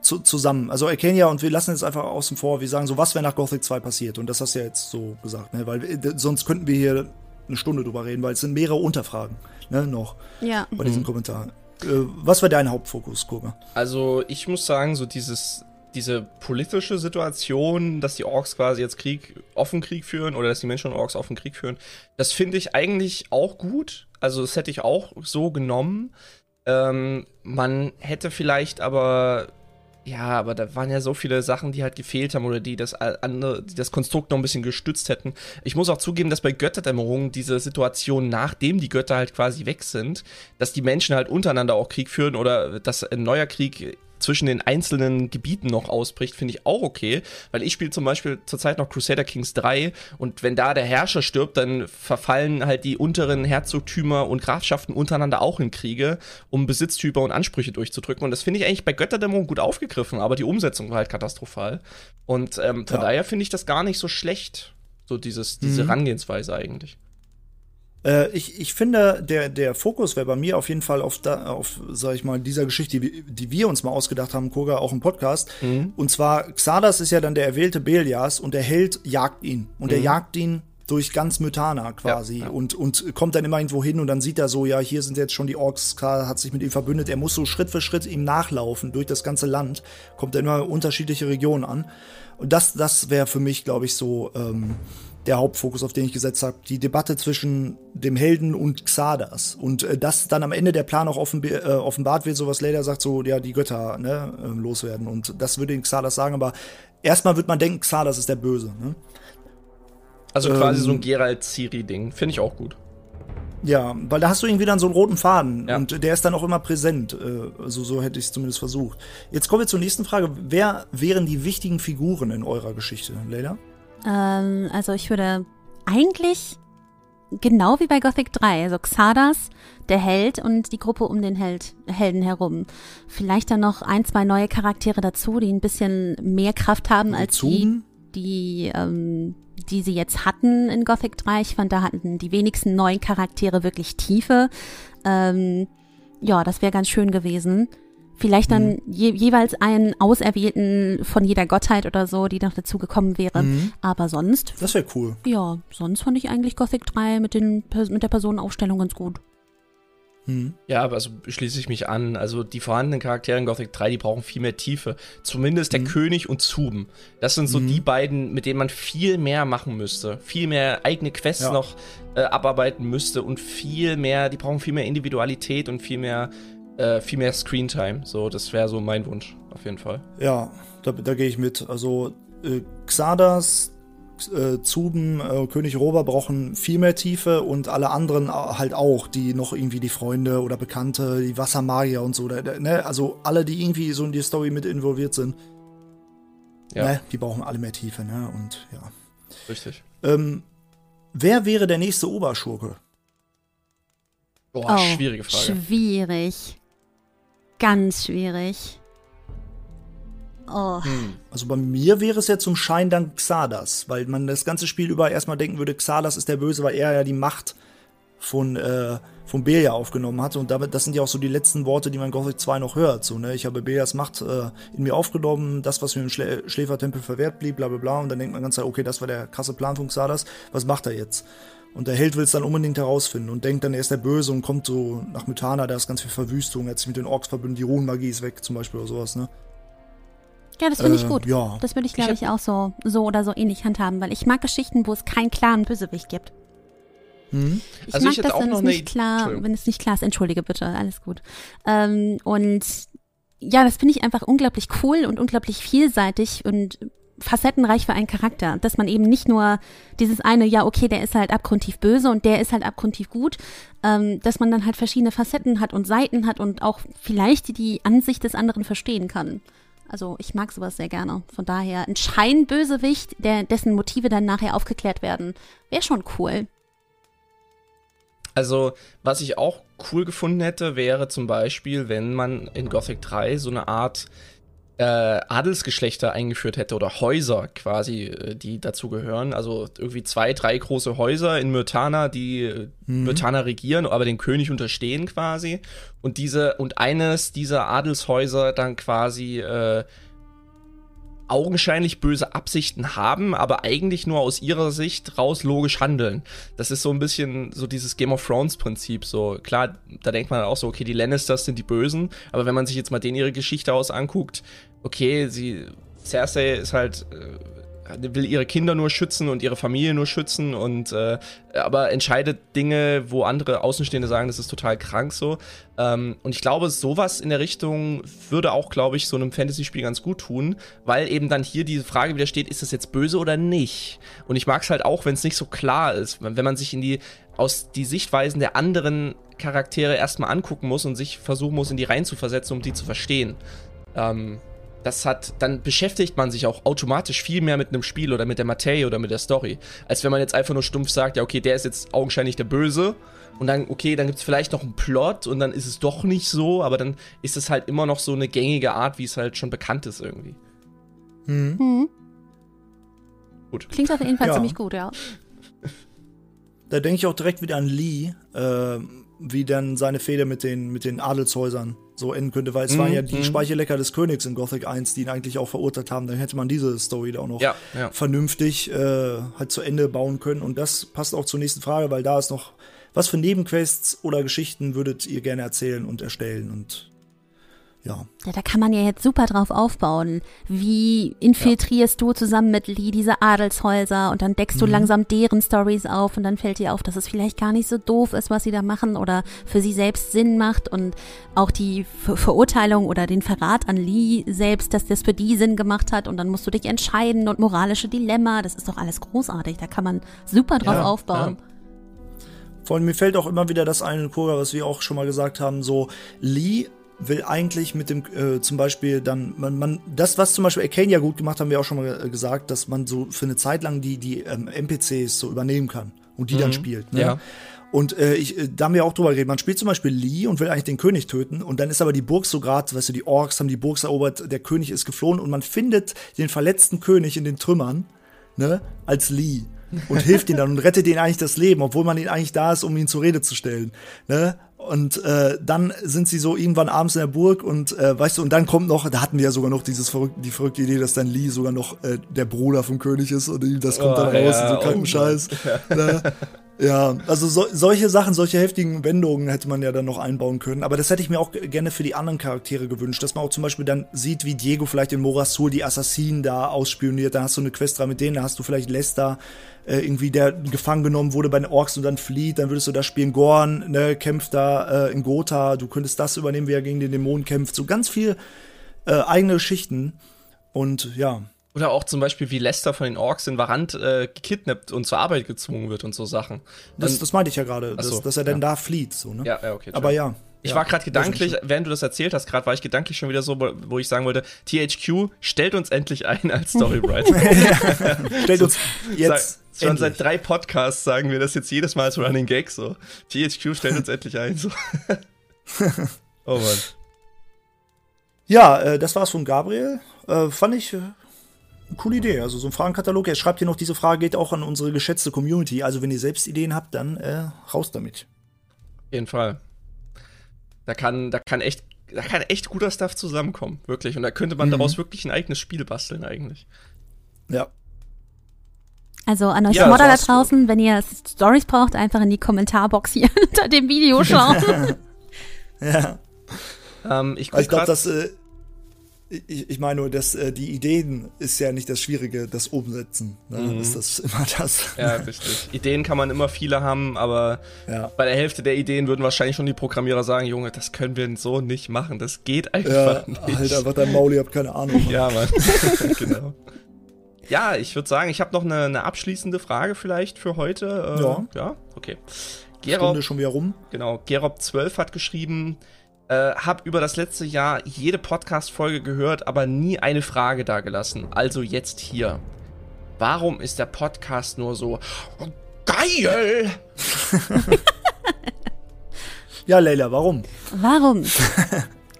zu, zusammen. Also Arcania und wir lassen jetzt einfach außen vor, wir sagen so, was wäre nach Gothic 2 passiert? Und das hast du ja jetzt so gesagt, ne? Weil äh, sonst könnten wir hier eine Stunde drüber reden, weil es sind mehrere Unterfragen, ne, noch Ja. bei diesem Kommentar. Äh, was wäre dein Hauptfokus, Kurga? Also ich muss sagen, so dieses, diese politische Situation, dass die Orks quasi jetzt Krieg, offen Krieg führen oder dass die Menschen und Orks offen Krieg führen, das finde ich eigentlich auch gut. Also das hätte ich auch so genommen. Ähm, man hätte vielleicht aber, ja, aber da waren ja so viele Sachen, die halt gefehlt haben oder die das andere, die das Konstrukt noch ein bisschen gestützt hätten. Ich muss auch zugeben, dass bei Götterdämmerung diese Situation, nachdem die Götter halt quasi weg sind, dass die Menschen halt untereinander auch Krieg führen oder dass ein neuer Krieg zwischen den einzelnen Gebieten noch ausbricht, finde ich auch okay, weil ich spiele zum Beispiel zurzeit noch Crusader Kings 3 und wenn da der Herrscher stirbt, dann verfallen halt die unteren Herzogtümer und Grafschaften untereinander auch in Kriege, um Besitztümer und Ansprüche durchzudrücken und das finde ich eigentlich bei Götterdämmerung gut aufgegriffen, aber die Umsetzung war halt katastrophal und ähm, von ja. daher finde ich das gar nicht so schlecht, so dieses, diese mhm. Herangehensweise eigentlich. Äh, ich, ich finde, der, der Fokus wäre bei mir auf jeden Fall auf, da, auf, sag ich mal, dieser Geschichte, die, die wir uns mal ausgedacht haben, Koga, auch im Podcast. Mhm. Und zwar, Xardas ist ja dann der erwählte Belias und der Held jagt ihn. Und mhm. er jagt ihn durch ganz Mythana quasi ja, ja. Und, und kommt dann immer irgendwo hin und dann sieht er so, ja, hier sind jetzt schon die Orks, Klar, hat sich mit ihm verbündet. Er muss so Schritt für Schritt ihm nachlaufen durch das ganze Land, kommt dann immer unterschiedliche Regionen an. Und das, das wäre für mich, glaube ich, so ähm, der Hauptfokus, auf den ich gesetzt habe. Die Debatte zwischen dem Helden und Xardas. Und äh, dass dann am Ende der Plan auch offen, äh, offenbart wird, so was Later sagt, so, ja, die Götter ne, äh, loswerden. Und das würde den Xardas sagen, aber erstmal wird man denken, Xardas ist der Böse. Ne? Also quasi ähm, so ein Geralt-Ciri-Ding. Finde ich auch gut. Ja, weil da hast du irgendwie dann so einen roten Faden ja. und der ist dann auch immer präsent. Äh, also so hätte ich es zumindest versucht. Jetzt kommen wir zur nächsten Frage. Wer wären die wichtigen Figuren in eurer Geschichte, Leila? Ähm, also ich würde eigentlich genau wie bei Gothic 3, also Xardas, der Held und die Gruppe um den Held, Helden herum. Vielleicht dann noch ein, zwei neue Charaktere dazu, die ein bisschen mehr Kraft haben als die, die, ähm, die sie jetzt hatten in Gothic 3. Ich fand, da hatten die wenigsten neuen Charaktere wirklich Tiefe. Ähm, ja, das wäre ganz schön gewesen. Vielleicht dann mhm. je, jeweils einen Auserwählten von jeder Gottheit oder so, die noch dazu gekommen wäre. Mhm. Aber sonst. Das wäre cool. Ja, sonst fand ich eigentlich Gothic 3 mit, den, mit der Personenaufstellung ganz gut. Mhm. Ja, also schließe ich mich an. Also die vorhandenen Charaktere in Gothic 3, die brauchen viel mehr Tiefe. Zumindest der mhm. König und Zuben. Das sind so mhm. die beiden, mit denen man viel mehr machen müsste. Viel mehr eigene Quests ja. noch äh, abarbeiten müsste und viel mehr, die brauchen viel mehr Individualität und viel mehr äh, viel mehr Screentime. So, das wäre so mein Wunsch, auf jeden Fall. Ja, da, da gehe ich mit. Also äh, Xardas, äh, Zuben, äh, König Rober brauchen viel mehr Tiefe und alle anderen halt auch, die noch irgendwie die Freunde oder Bekannte, die Wassermagier und so, ne? also alle, die irgendwie so in die Story mit involviert sind, ja. ne? die brauchen alle mehr Tiefe, ne? Und ja. Richtig. Ähm, wer wäre der nächste Oberschurke? Boah, oh, schwierige Frage. Schwierig ganz schwierig. Oh. Hm. Also bei mir wäre es ja zum Schein dann Xardas, weil man das ganze Spiel über erstmal denken würde, Xardas ist der Böse, weil er ja die Macht von, äh, von Belia aufgenommen hat. Und damit, das sind ja auch so die letzten Worte, die man in Gothic 2 noch hört. So, ne? Ich habe Belias Macht äh, in mir aufgenommen, das, was mir im Schlä Schläfertempel verwehrt blieb, bla bla bla. Und dann denkt man ganz klar, okay, das war der krasse Plan von Xardas. Was macht er jetzt? Und der Held will es dann unbedingt herausfinden und denkt dann, er ist der Böse und kommt so nach Mythana, da ist ganz viel Verwüstung, er hat sich mit den Orks verbündet, die Runenmagie ist weg zum Beispiel oder sowas, ne? Ja, das finde ich äh, gut. Ja. Das würde ich, glaube ich, ich, auch so, so oder so ähnlich handhaben, weil ich mag Geschichten, wo es keinen klaren Bösewicht gibt. Hm? Ich also mag ich das, wenn es nicht klar, wenn es nicht klar ist. Entschuldige bitte, alles gut. Ähm, und ja, das finde ich einfach unglaublich cool und unglaublich vielseitig und facettenreich für einen Charakter, dass man eben nicht nur dieses eine, ja, okay, der ist halt abgrundtief böse und der ist halt abgrundtief gut, ähm, dass man dann halt verschiedene Facetten hat und Seiten hat und auch vielleicht die Ansicht des anderen verstehen kann. Also ich mag sowas sehr gerne. Von daher ein Scheinbösewicht, der, dessen Motive dann nachher aufgeklärt werden, wäre schon cool. Also, was ich auch cool gefunden hätte, wäre zum Beispiel, wenn man in Gothic 3 so eine Art äh, Adelsgeschlechter eingeführt hätte oder Häuser quasi, äh, die dazu gehören. Also irgendwie zwei, drei große Häuser in Myrtana, die äh, mhm. Myrtana regieren, aber den König unterstehen quasi. Und diese, und eines dieser Adelshäuser dann quasi äh, augenscheinlich böse Absichten haben, aber eigentlich nur aus ihrer Sicht raus logisch handeln. Das ist so ein bisschen so dieses Game of Thrones Prinzip. So klar, da denkt man auch so, okay, die Lannisters sind die Bösen, aber wenn man sich jetzt mal den ihre Geschichte aus anguckt, okay, sie Cersei ist halt äh, will ihre Kinder nur schützen und ihre Familie nur schützen und äh, aber entscheidet Dinge, wo andere Außenstehende sagen, das ist total krank so. Ähm, und ich glaube, sowas in der Richtung würde auch, glaube ich, so einem Fantasy-Spiel ganz gut tun, weil eben dann hier diese Frage wieder steht, ist das jetzt böse oder nicht? Und ich mag es halt auch, wenn es nicht so klar ist, wenn man sich in die aus die Sichtweisen der anderen Charaktere erstmal angucken muss und sich versuchen muss, in die rein zu versetzen, um die zu verstehen. ähm, das hat, dann beschäftigt man sich auch automatisch viel mehr mit einem Spiel oder mit der Materie oder mit der Story, als wenn man jetzt einfach nur stumpf sagt, ja, okay, der ist jetzt augenscheinlich der Böse und dann, okay, dann gibt es vielleicht noch einen Plot und dann ist es doch nicht so, aber dann ist es halt immer noch so eine gängige Art, wie es halt schon bekannt ist irgendwie. Mhm. Hm. Gut. Klingt auf jeden Fall Ja. ziemlich gut, ja. Da denke ich auch direkt wieder an Lee, äh, wie dann seine Fehde mit den, mit den Adelshäusern so enden könnte, weil es Mhm, waren ja die mhm. Speicherlecker des Königs in Gothic 1, die ihn eigentlich auch verurteilt haben. Dann hätte man diese Story da auch noch Ja, ja. vernünftig äh, halt zu Ende bauen können. Und das passt auch zur nächsten Frage, weil da ist noch, was für Nebenquests oder Geschichten würdet ihr gerne erzählen und erstellen? Und ja, Ja, da kann man ja jetzt super drauf aufbauen. Wie infiltrierst du zusammen mit Lee diese Adelshäuser und dann deckst du langsam deren Stories auf und dann fällt dir auf, dass es vielleicht gar nicht so doof ist, was sie da machen oder für sie selbst Sinn macht und auch die Ver Verurteilung oder den Verrat an Lee selbst, dass das für die Sinn gemacht hat und dann musst du dich entscheiden und moralische Dilemma, das ist doch alles großartig. Da kann man super drauf Ja, aufbauen. Vor allem mir fällt auch immer wieder das ein, Koga, was wir auch schon mal gesagt haben, so Lee will eigentlich mit dem äh, zum Beispiel dann man, man das was zum Beispiel Arcane ja gut gemacht haben wir auch schon mal äh, gesagt, dass man so für eine Zeit lang die die ähm, NPCs so übernehmen kann und die dann spielt. Ne? Ja. Und äh, ich, äh, da haben wir auch drüber geredet. Man spielt zum Beispiel Lee und will eigentlich den König töten. Und dann ist aber die Burg so gerade, weißt du, die Orks haben die Burg erobert, der König ist geflohen und man findet den verletzten König in den Trümmern, ne, als Lee. Und hilft ihm dann und rettet ihn eigentlich das Leben, obwohl man ihn eigentlich da ist, um ihn zur Rede zu stellen. Ne? Und äh, dann sind sie so irgendwann abends in der Burg und äh, weißt du, und dann kommt noch, da hatten wir ja sogar noch dieses verrück die verrückte Idee, dass dann Lee sogar noch äh, der Bruder vom König ist und das kommt Oh, dann raus ja, in so oh kranken Mann. Scheiß. Ne? Ja, also so, solche Sachen, solche heftigen Wendungen hätte man ja dann noch einbauen können. Aber das hätte ich mir auch gerne für die anderen Charaktere gewünscht, dass man auch zum Beispiel dann sieht, wie Diego vielleicht in Morasul die Assassinen da ausspioniert. Da hast du eine Quest dran mit denen, da hast du vielleicht Lester, äh, irgendwie der gefangen genommen wurde bei den Orks und dann flieht. Dann würdest du da spielen. Gorn, ne, kämpft da äh, in Gotha. Du könntest das übernehmen, wie er gegen den Dämonen kämpft. So ganz viel äh, eigene Geschichten. Und ja, Oder auch zum Beispiel, wie Lester von den Orks in Varant äh, gekidnappt und zur Arbeit gezwungen wird und so Sachen. das, Dann- das meinte ich ja gerade, Ach so, dass, dass er ja. da flieht. So, ne? ja, ja, okay. Aber ja. Ich ja, war gerade gedanklich, während du das erzählt hast, gerade war ich gedanklich schon wieder so, wo ich sagen wollte, THQ stellt uns endlich ein als Storywriter. Stellt uns jetzt Sag, schon seit drei Podcasts sagen wir das jetzt jedes Mal als Running Gag so. THQ stellt uns endlich ein. So. oh Mann. Ja, äh, das war's von Gabriel. Äh, fand ich coole Idee. Also so ein Fragenkatalog. Er schreibt hier noch, diese Frage geht auch an unsere geschätzte Community. Also wenn ihr selbst Ideen habt, dann äh, raus damit. Auf jeden Fall. Da kann, da kann echt, da kann echt guter Stuff zusammenkommen, wirklich. Und da könnte man daraus wirklich ein eigenes Spiel basteln eigentlich. Ja. Also an euch Ja, Modder da draußen, wenn ihr Stories braucht, einfach in die Kommentarbox hier unter dem Video schauen. Ja. Ähm, ich guck ich glaube, dass äh, ich, ich meine nur, dass äh, die Ideen ist ja nicht das Schwierige, das Umsetzen. Ne? Mhm. Ist das immer das. Ja, richtig. Ideen kann man immer viele haben, aber Ja. bei der Hälfte der Ideen würden wahrscheinlich schon die Programmierer sagen, Junge, das können wir so nicht machen. Das geht Ja, einfach nicht. halt einfach dein Maul, ihr habt keine Ahnung. Ja, Mann. genau. Ja, ich würde sagen, ich habe noch eine, eine abschließende Frage vielleicht für heute. Äh, Ja. Ja, okay. Stunde Gerob, schon wieder rum. genau, Gerob12 hat geschrieben, äh, hab über das letzte Jahr jede Podcast-Folge gehört, aber nie eine Frage dagelassen. Also jetzt hier. Warum ist der Podcast nur so geil? Ja, Leila, warum? Warum?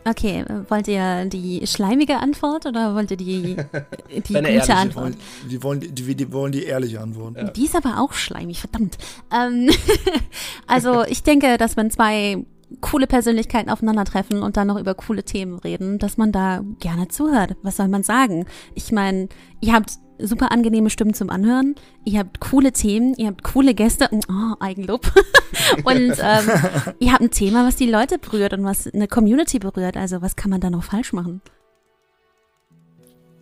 Okay, äh, wollt ihr die schleimige Antwort oder wollt ihr die, die gute ehrliche Antwort? Die wollen die, die wollen die ehrliche Antwort. Die ist aber auch schleimig, verdammt. Ähm, also ich denke, dass wenn zwei coole Persönlichkeiten aufeinandertreffen und dann noch über coole Themen reden, dass man da gerne zuhört. Was soll man sagen? Ich meine, ihr habt super angenehme Stimmen zum Anhören, ihr habt coole Themen, ihr habt coole Gäste, oh, Eigenlob. und ähm, ihr habt ein Thema, was die Leute berührt und was eine Community berührt. Also was kann man da noch falsch machen?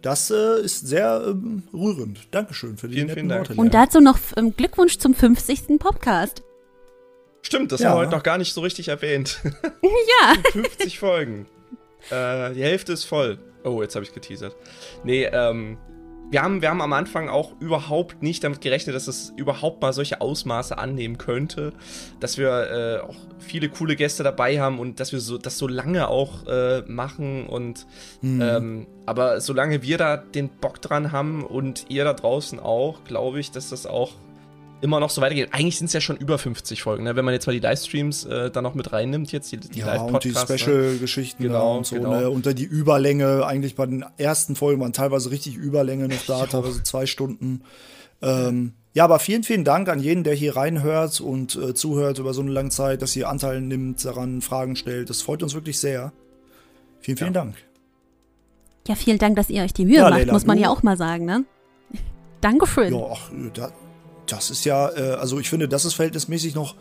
Das äh, ist sehr ähm, rührend. Dankeschön für die Vielen, netten vielen Dank. Worte. Und dazu noch ähm, Glückwunsch zum 50. Podcast. Stimmt, das Ja. haben wir heute noch gar nicht so richtig erwähnt. Ja. 50 Folgen. Äh, die Hälfte ist voll. Oh, jetzt habe ich geteasert. Nee, ähm, wir haben, wir haben am Anfang auch überhaupt nicht damit gerechnet, dass es überhaupt mal solche Ausmaße annehmen könnte, dass wir äh, auch viele coole Gäste dabei haben und dass wir so, das so lange auch äh, machen und mhm. ähm, aber solange wir da den Bock dran haben und ihr da draußen auch, glaube ich, dass das auch immer noch so weitergeht. Eigentlich sind es ja schon über 50 Folgen, ne? wenn man jetzt mal die Livestreams äh, da noch mit reinnimmt, jetzt die, die ja, Live-Podcasts. Und die ne? Special-Geschichten genau, und so, genau. ne? Und dann die Überlänge, eigentlich bei den ersten Folgen waren teilweise richtig Überlänge noch da, teilweise zwei Stunden. Ähm, ja, aber vielen, vielen Dank an jeden, der hier reinhört und äh, zuhört über so eine lange Zeit, dass ihr Anteil nimmt, daran Fragen stellt. Das freut uns wirklich sehr. Vielen, vielen ja. Dank. Ja, vielen Dank, dass ihr euch die Mühe ja, macht, Leila, muss man ja auch mal sagen, ne? Dankeschön. Ja, ach, da, das ist ja, äh, also ich finde, das ist verhältnismäßig noch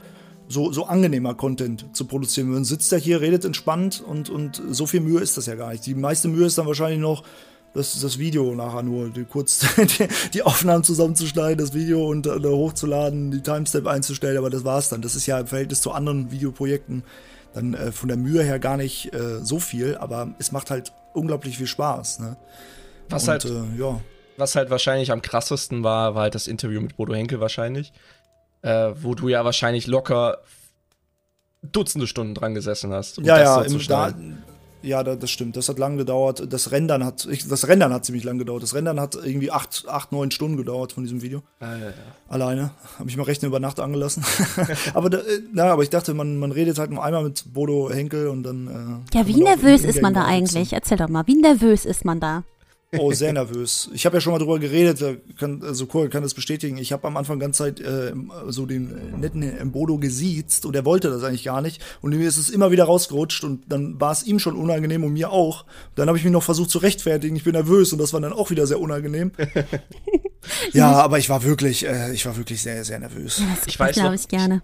so, so angenehmer Content zu produzieren. Man sitzt ja hier, redet entspannt und, und so viel Mühe ist das ja gar nicht. Die meiste Mühe ist dann wahrscheinlich noch, das, das Video nachher nur, die, kurz die, die Aufnahmen zusammenzuschneiden, das Video und äh, hochzuladen, die Timestamp einzustellen, aber das war's dann. Das ist ja im Verhältnis zu anderen Videoprojekten dann äh, von der Mühe her gar nicht äh, so viel, aber es macht halt unglaublich viel Spaß. Ne? Was und, halt, äh, ja was halt wahrscheinlich am krassesten war, war halt das Interview mit Bodo Henkel wahrscheinlich. Äh, wo du ja wahrscheinlich locker Dutzende Stunden dran gesessen hast. Um ja, ja, im, da, ja, das stimmt. Das hat lang gedauert. Das Rendern hat, das Rendern hat ziemlich lang gedauert. Das Rendern hat irgendwie acht, acht neun Stunden gedauert von diesem Video. Ah, ja, ja. Alleine. Habe ich mal Rechner über Nacht angelassen. aber, da, na, aber ich dachte, man, man redet halt nur einmal mit Bodo Henkel und dann. Äh, ja, wie nervös ist man da eigentlich? Erzähl doch mal, wie nervös ist man da? Oh, sehr nervös. Ich habe ja schon mal drüber geredet, kann, also Cole kann das bestätigen. Ich habe am Anfang ganz Zeit äh, so den netten Embodo gesiezt und er wollte das eigentlich gar nicht. Und mir ist es immer wieder rausgerutscht und dann war es ihm schon unangenehm und mir auch. Dann habe ich mich noch versucht zu rechtfertigen, ich bin nervös und das war dann auch wieder sehr unangenehm. ja, aber ich war wirklich, äh, ich war wirklich sehr, sehr nervös. Ja, das ich weiß glaube ich gerne.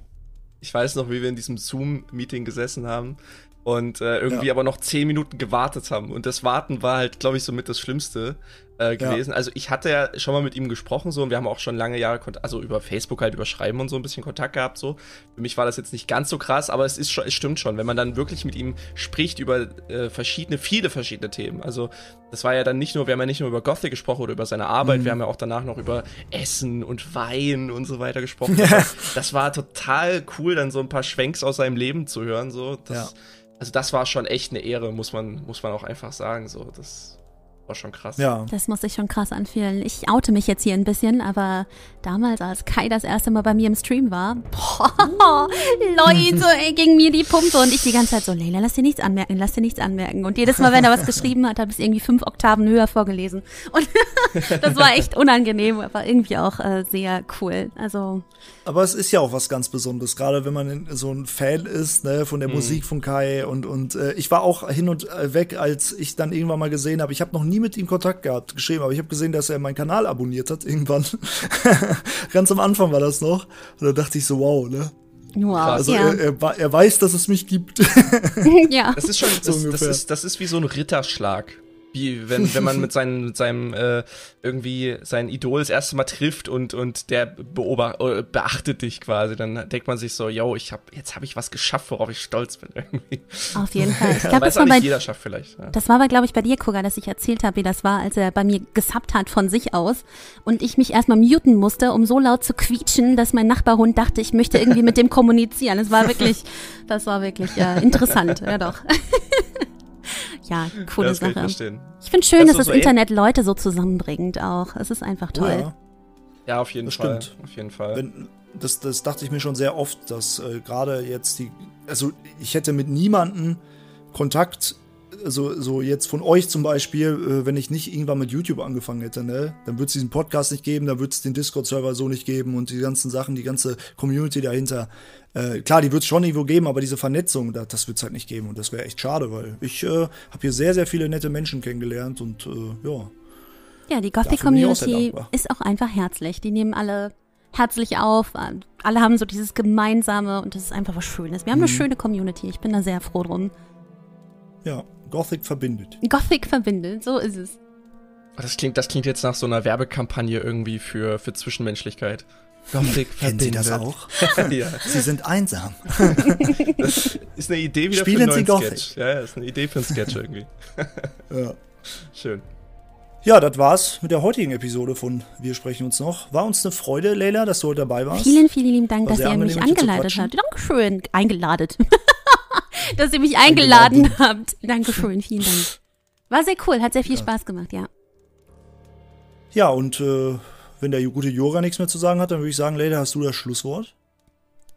Ich weiß noch, wie wir in diesem Zoom-Meeting gesessen haben und äh, irgendwie ja. aber noch zehn Minuten gewartet haben. Und das Warten war halt, glaube ich, somit das Schlimmste äh, gewesen. Ja. Also ich hatte ja schon mal mit ihm gesprochen so und wir haben auch schon lange Jahre, also über Facebook halt über Schreiben und so ein bisschen Kontakt gehabt so. Für mich war das jetzt nicht ganz so krass, aber es ist schon, es stimmt schon, wenn man dann wirklich mit ihm spricht über äh, verschiedene, viele verschiedene Themen. Also das war ja dann nicht nur, wir haben ja nicht nur über Gothic gesprochen oder über seine Arbeit, mhm. wir haben ja auch danach noch über Essen und Wein und so weiter gesprochen. Ja. Das war total cool, dann so ein paar Schwenks aus seinem Leben zu hören so. Das, ja also das war schon echt eine Ehre, muss man, muss man auch einfach sagen. So, das war schon krass. Ja. Das muss sich schon krass anfühlen. Ich oute mich jetzt hier ein bisschen, aber damals, als Kai das erste Mal bei mir im Stream war, boah, Leute, ey, ging mir die Pumpe und ich die ganze Zeit so, Leila, lass dir nichts anmerken, lass dir nichts anmerken. Und jedes Mal, wenn er was geschrieben hat, habe ich es irgendwie fünf Oktaven höher vorgelesen. Und das war echt unangenehm, aber irgendwie auch äh, sehr cool. Also. Aber es ist ja auch was ganz Besonderes, gerade wenn man so ein Fan ist, ne, von der mhm. Musik von Kai und, und äh, ich war auch hin und äh, weg, als ich dann irgendwann mal gesehen habe, ich habe noch nie nie mit ihm Kontakt gehabt, geschrieben, aber ich habe gesehen, dass er meinen Kanal abonniert hat irgendwann. Ganz am Anfang war das noch. Und da dachte ich so, wow, ne? Wow, also ja. er, er, er, weiß, dass es mich gibt. ja. Das ist schon, das, das, ist, das ist wie so ein Ritterschlag. Wie wenn, wenn man mit, seinen, mit seinem äh, irgendwie sein Idol das erste Mal trifft und, und der beobacht, äh, beachtet dich quasi, dann denkt man sich so, yo, ich hab, jetzt habe ich was geschafft, worauf ich stolz bin irgendwie. Auf jeden Fall. Ich glaube, das war bei, jeder schafft vielleicht. Ja. Das war aber, glaube ich, bei dir, Koga, dass ich erzählt habe, wie das war, als er bei mir gesappt hat von sich aus und ich mich erstmal muten musste, um so laut zu quietschen, dass mein Nachbarhund dachte, ich möchte irgendwie mit dem kommunizieren. Das war wirklich, das war wirklich äh, interessant, ja doch. ja, coole das Sache. Ich, ich finde schön, das dass das so Internet Leute so zusammenbringt auch. Es ist einfach toll. Ja. ja. auf jeden das Fall. Stimmt. Auf jeden Fall. Wenn, das, das dachte ich mir schon sehr oft, dass äh, gerade jetzt die, also ich hätte mit niemandem Kontakt also so jetzt von euch zum Beispiel, äh, wenn ich nicht irgendwann mit YouTube angefangen hätte, ne, dann würde es diesen Podcast nicht geben, dann würde es den Discord-Server so nicht geben und die ganzen Sachen, die ganze Community dahinter. Äh, klar, die wird es schon irgendwo geben, aber diese Vernetzung, das, das wird es halt nicht geben und das wäre echt schade, weil ich äh, habe hier sehr, sehr viele nette Menschen kennengelernt und äh, ja. Ja, die Gothic-Community ist auch einfach herzlich. Die nehmen alle herzlich auf. Alle haben so dieses Gemeinsame und das ist einfach was Schönes. Wir haben mhm. eine schöne Community. Ich bin da sehr froh drum. Ja, Gothic verbindet. Gothic verbindet, so ist es. Das klingt, das klingt jetzt nach so einer Werbekampagne irgendwie für, für Zwischenmenschlichkeit. Gothic Kennen Sie das auch? ja. Sie sind einsam. das ist eine Idee wieder Spielen für einen neuen Sie Sketch. Ja, ja, ist eine Idee für einen Sketch irgendwie. ja. Schön. Ja, das war's mit der heutigen Episode von Wir sprechen uns noch. War uns eine Freude, Leila, dass du heute dabei warst. Vielen, vielen lieben Dank, dass ihr mich quatschen. habt. Dankeschön. Eingeladen. dass ihr mich eingeladen, habt. Dankeschön, vielen Dank. War sehr cool, hat sehr viel Spaß gemacht, ja. Ja, und äh, wenn der gute Jora nichts mehr zu sagen hat, dann würde ich sagen, Leila, hast du das Schlusswort?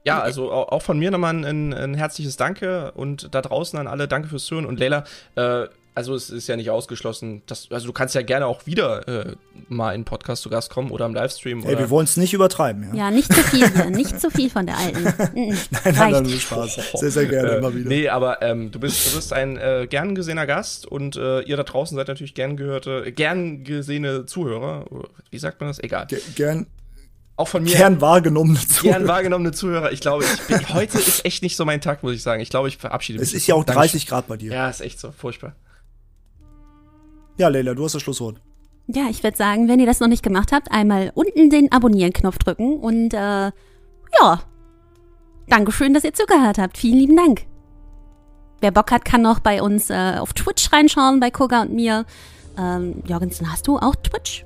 Ja, also au- auch von mir nochmal ein, ein, ein herzliches Danke und da draußen an alle, danke fürs Zuhören. Und Leila, äh, also es ist ja nicht ausgeschlossen, dass, also du kannst ja gerne auch wieder äh, mal in Podcast zu Gast kommen oder im Livestream. Ey, oder wir wollen es nicht übertreiben, ja? Ja, nicht zu viel hier, nicht zu viel von der alten. Mhm. Nein, nein, nein, Reicht. nur Spaß. Sehr, sehr gerne, äh, immer wieder. Nee, aber ähm, du, bist, du bist ein äh, gern gesehener Gast und äh, ihr da draußen seid natürlich gern gehörte, gern gesehene Zuhörer. Wie sagt man das? Egal. Ge- Gern, Auch von mir gern wahrgenommene Zuhörer. gern wahrgenommene Zuhörer. Ich glaube, ich bin, heute ist echt nicht so mein Tag, muss ich sagen. Ich glaube, ich verabschiede mich. Es ist ja auch Dankeschön. 30 Grad bei dir. Ja, Ja, ist echt so. Furchtbar. Leila, du hast das Schlusswort. Ja, ich würde sagen, wenn ihr das noch nicht gemacht habt, einmal unten den Abonnieren-Knopf drücken und äh, ja, Dankeschön, dass ihr zugehört habt. Vielen lieben Dank. Wer Bock hat, kann noch bei uns äh, auf Twitch reinschauen, bei Koga und mir. Ähm, Jorgensen, hast du auch Twitch?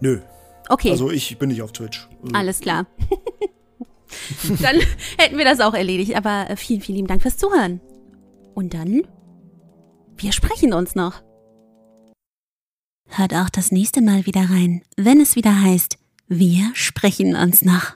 Nö. Okay, Also ich bin nicht auf Twitch. Also, alles klar. dann hätten wir das auch erledigt. Aber äh, vielen, vielen lieben Dank fürs Zuhören. Und dann, wir sprechen uns noch. Hört auch das nächste Mal wieder rein, wenn es wieder heißt, wir sprechen uns noch.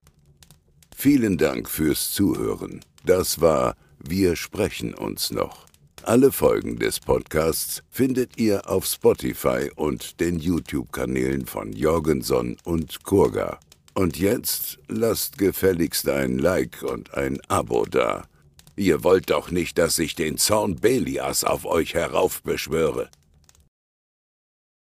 Vielen Dank fürs Zuhören. Das war Wir sprechen uns noch. Alle Folgen des Podcasts findet ihr auf Spotify und den YouTube-Kanälen von Jorgenson und Kurga. Und jetzt lasst gefälligst ein Like und ein Abo da. Ihr wollt doch nicht, dass ich den Zorn Belias auf euch heraufbeschwöre.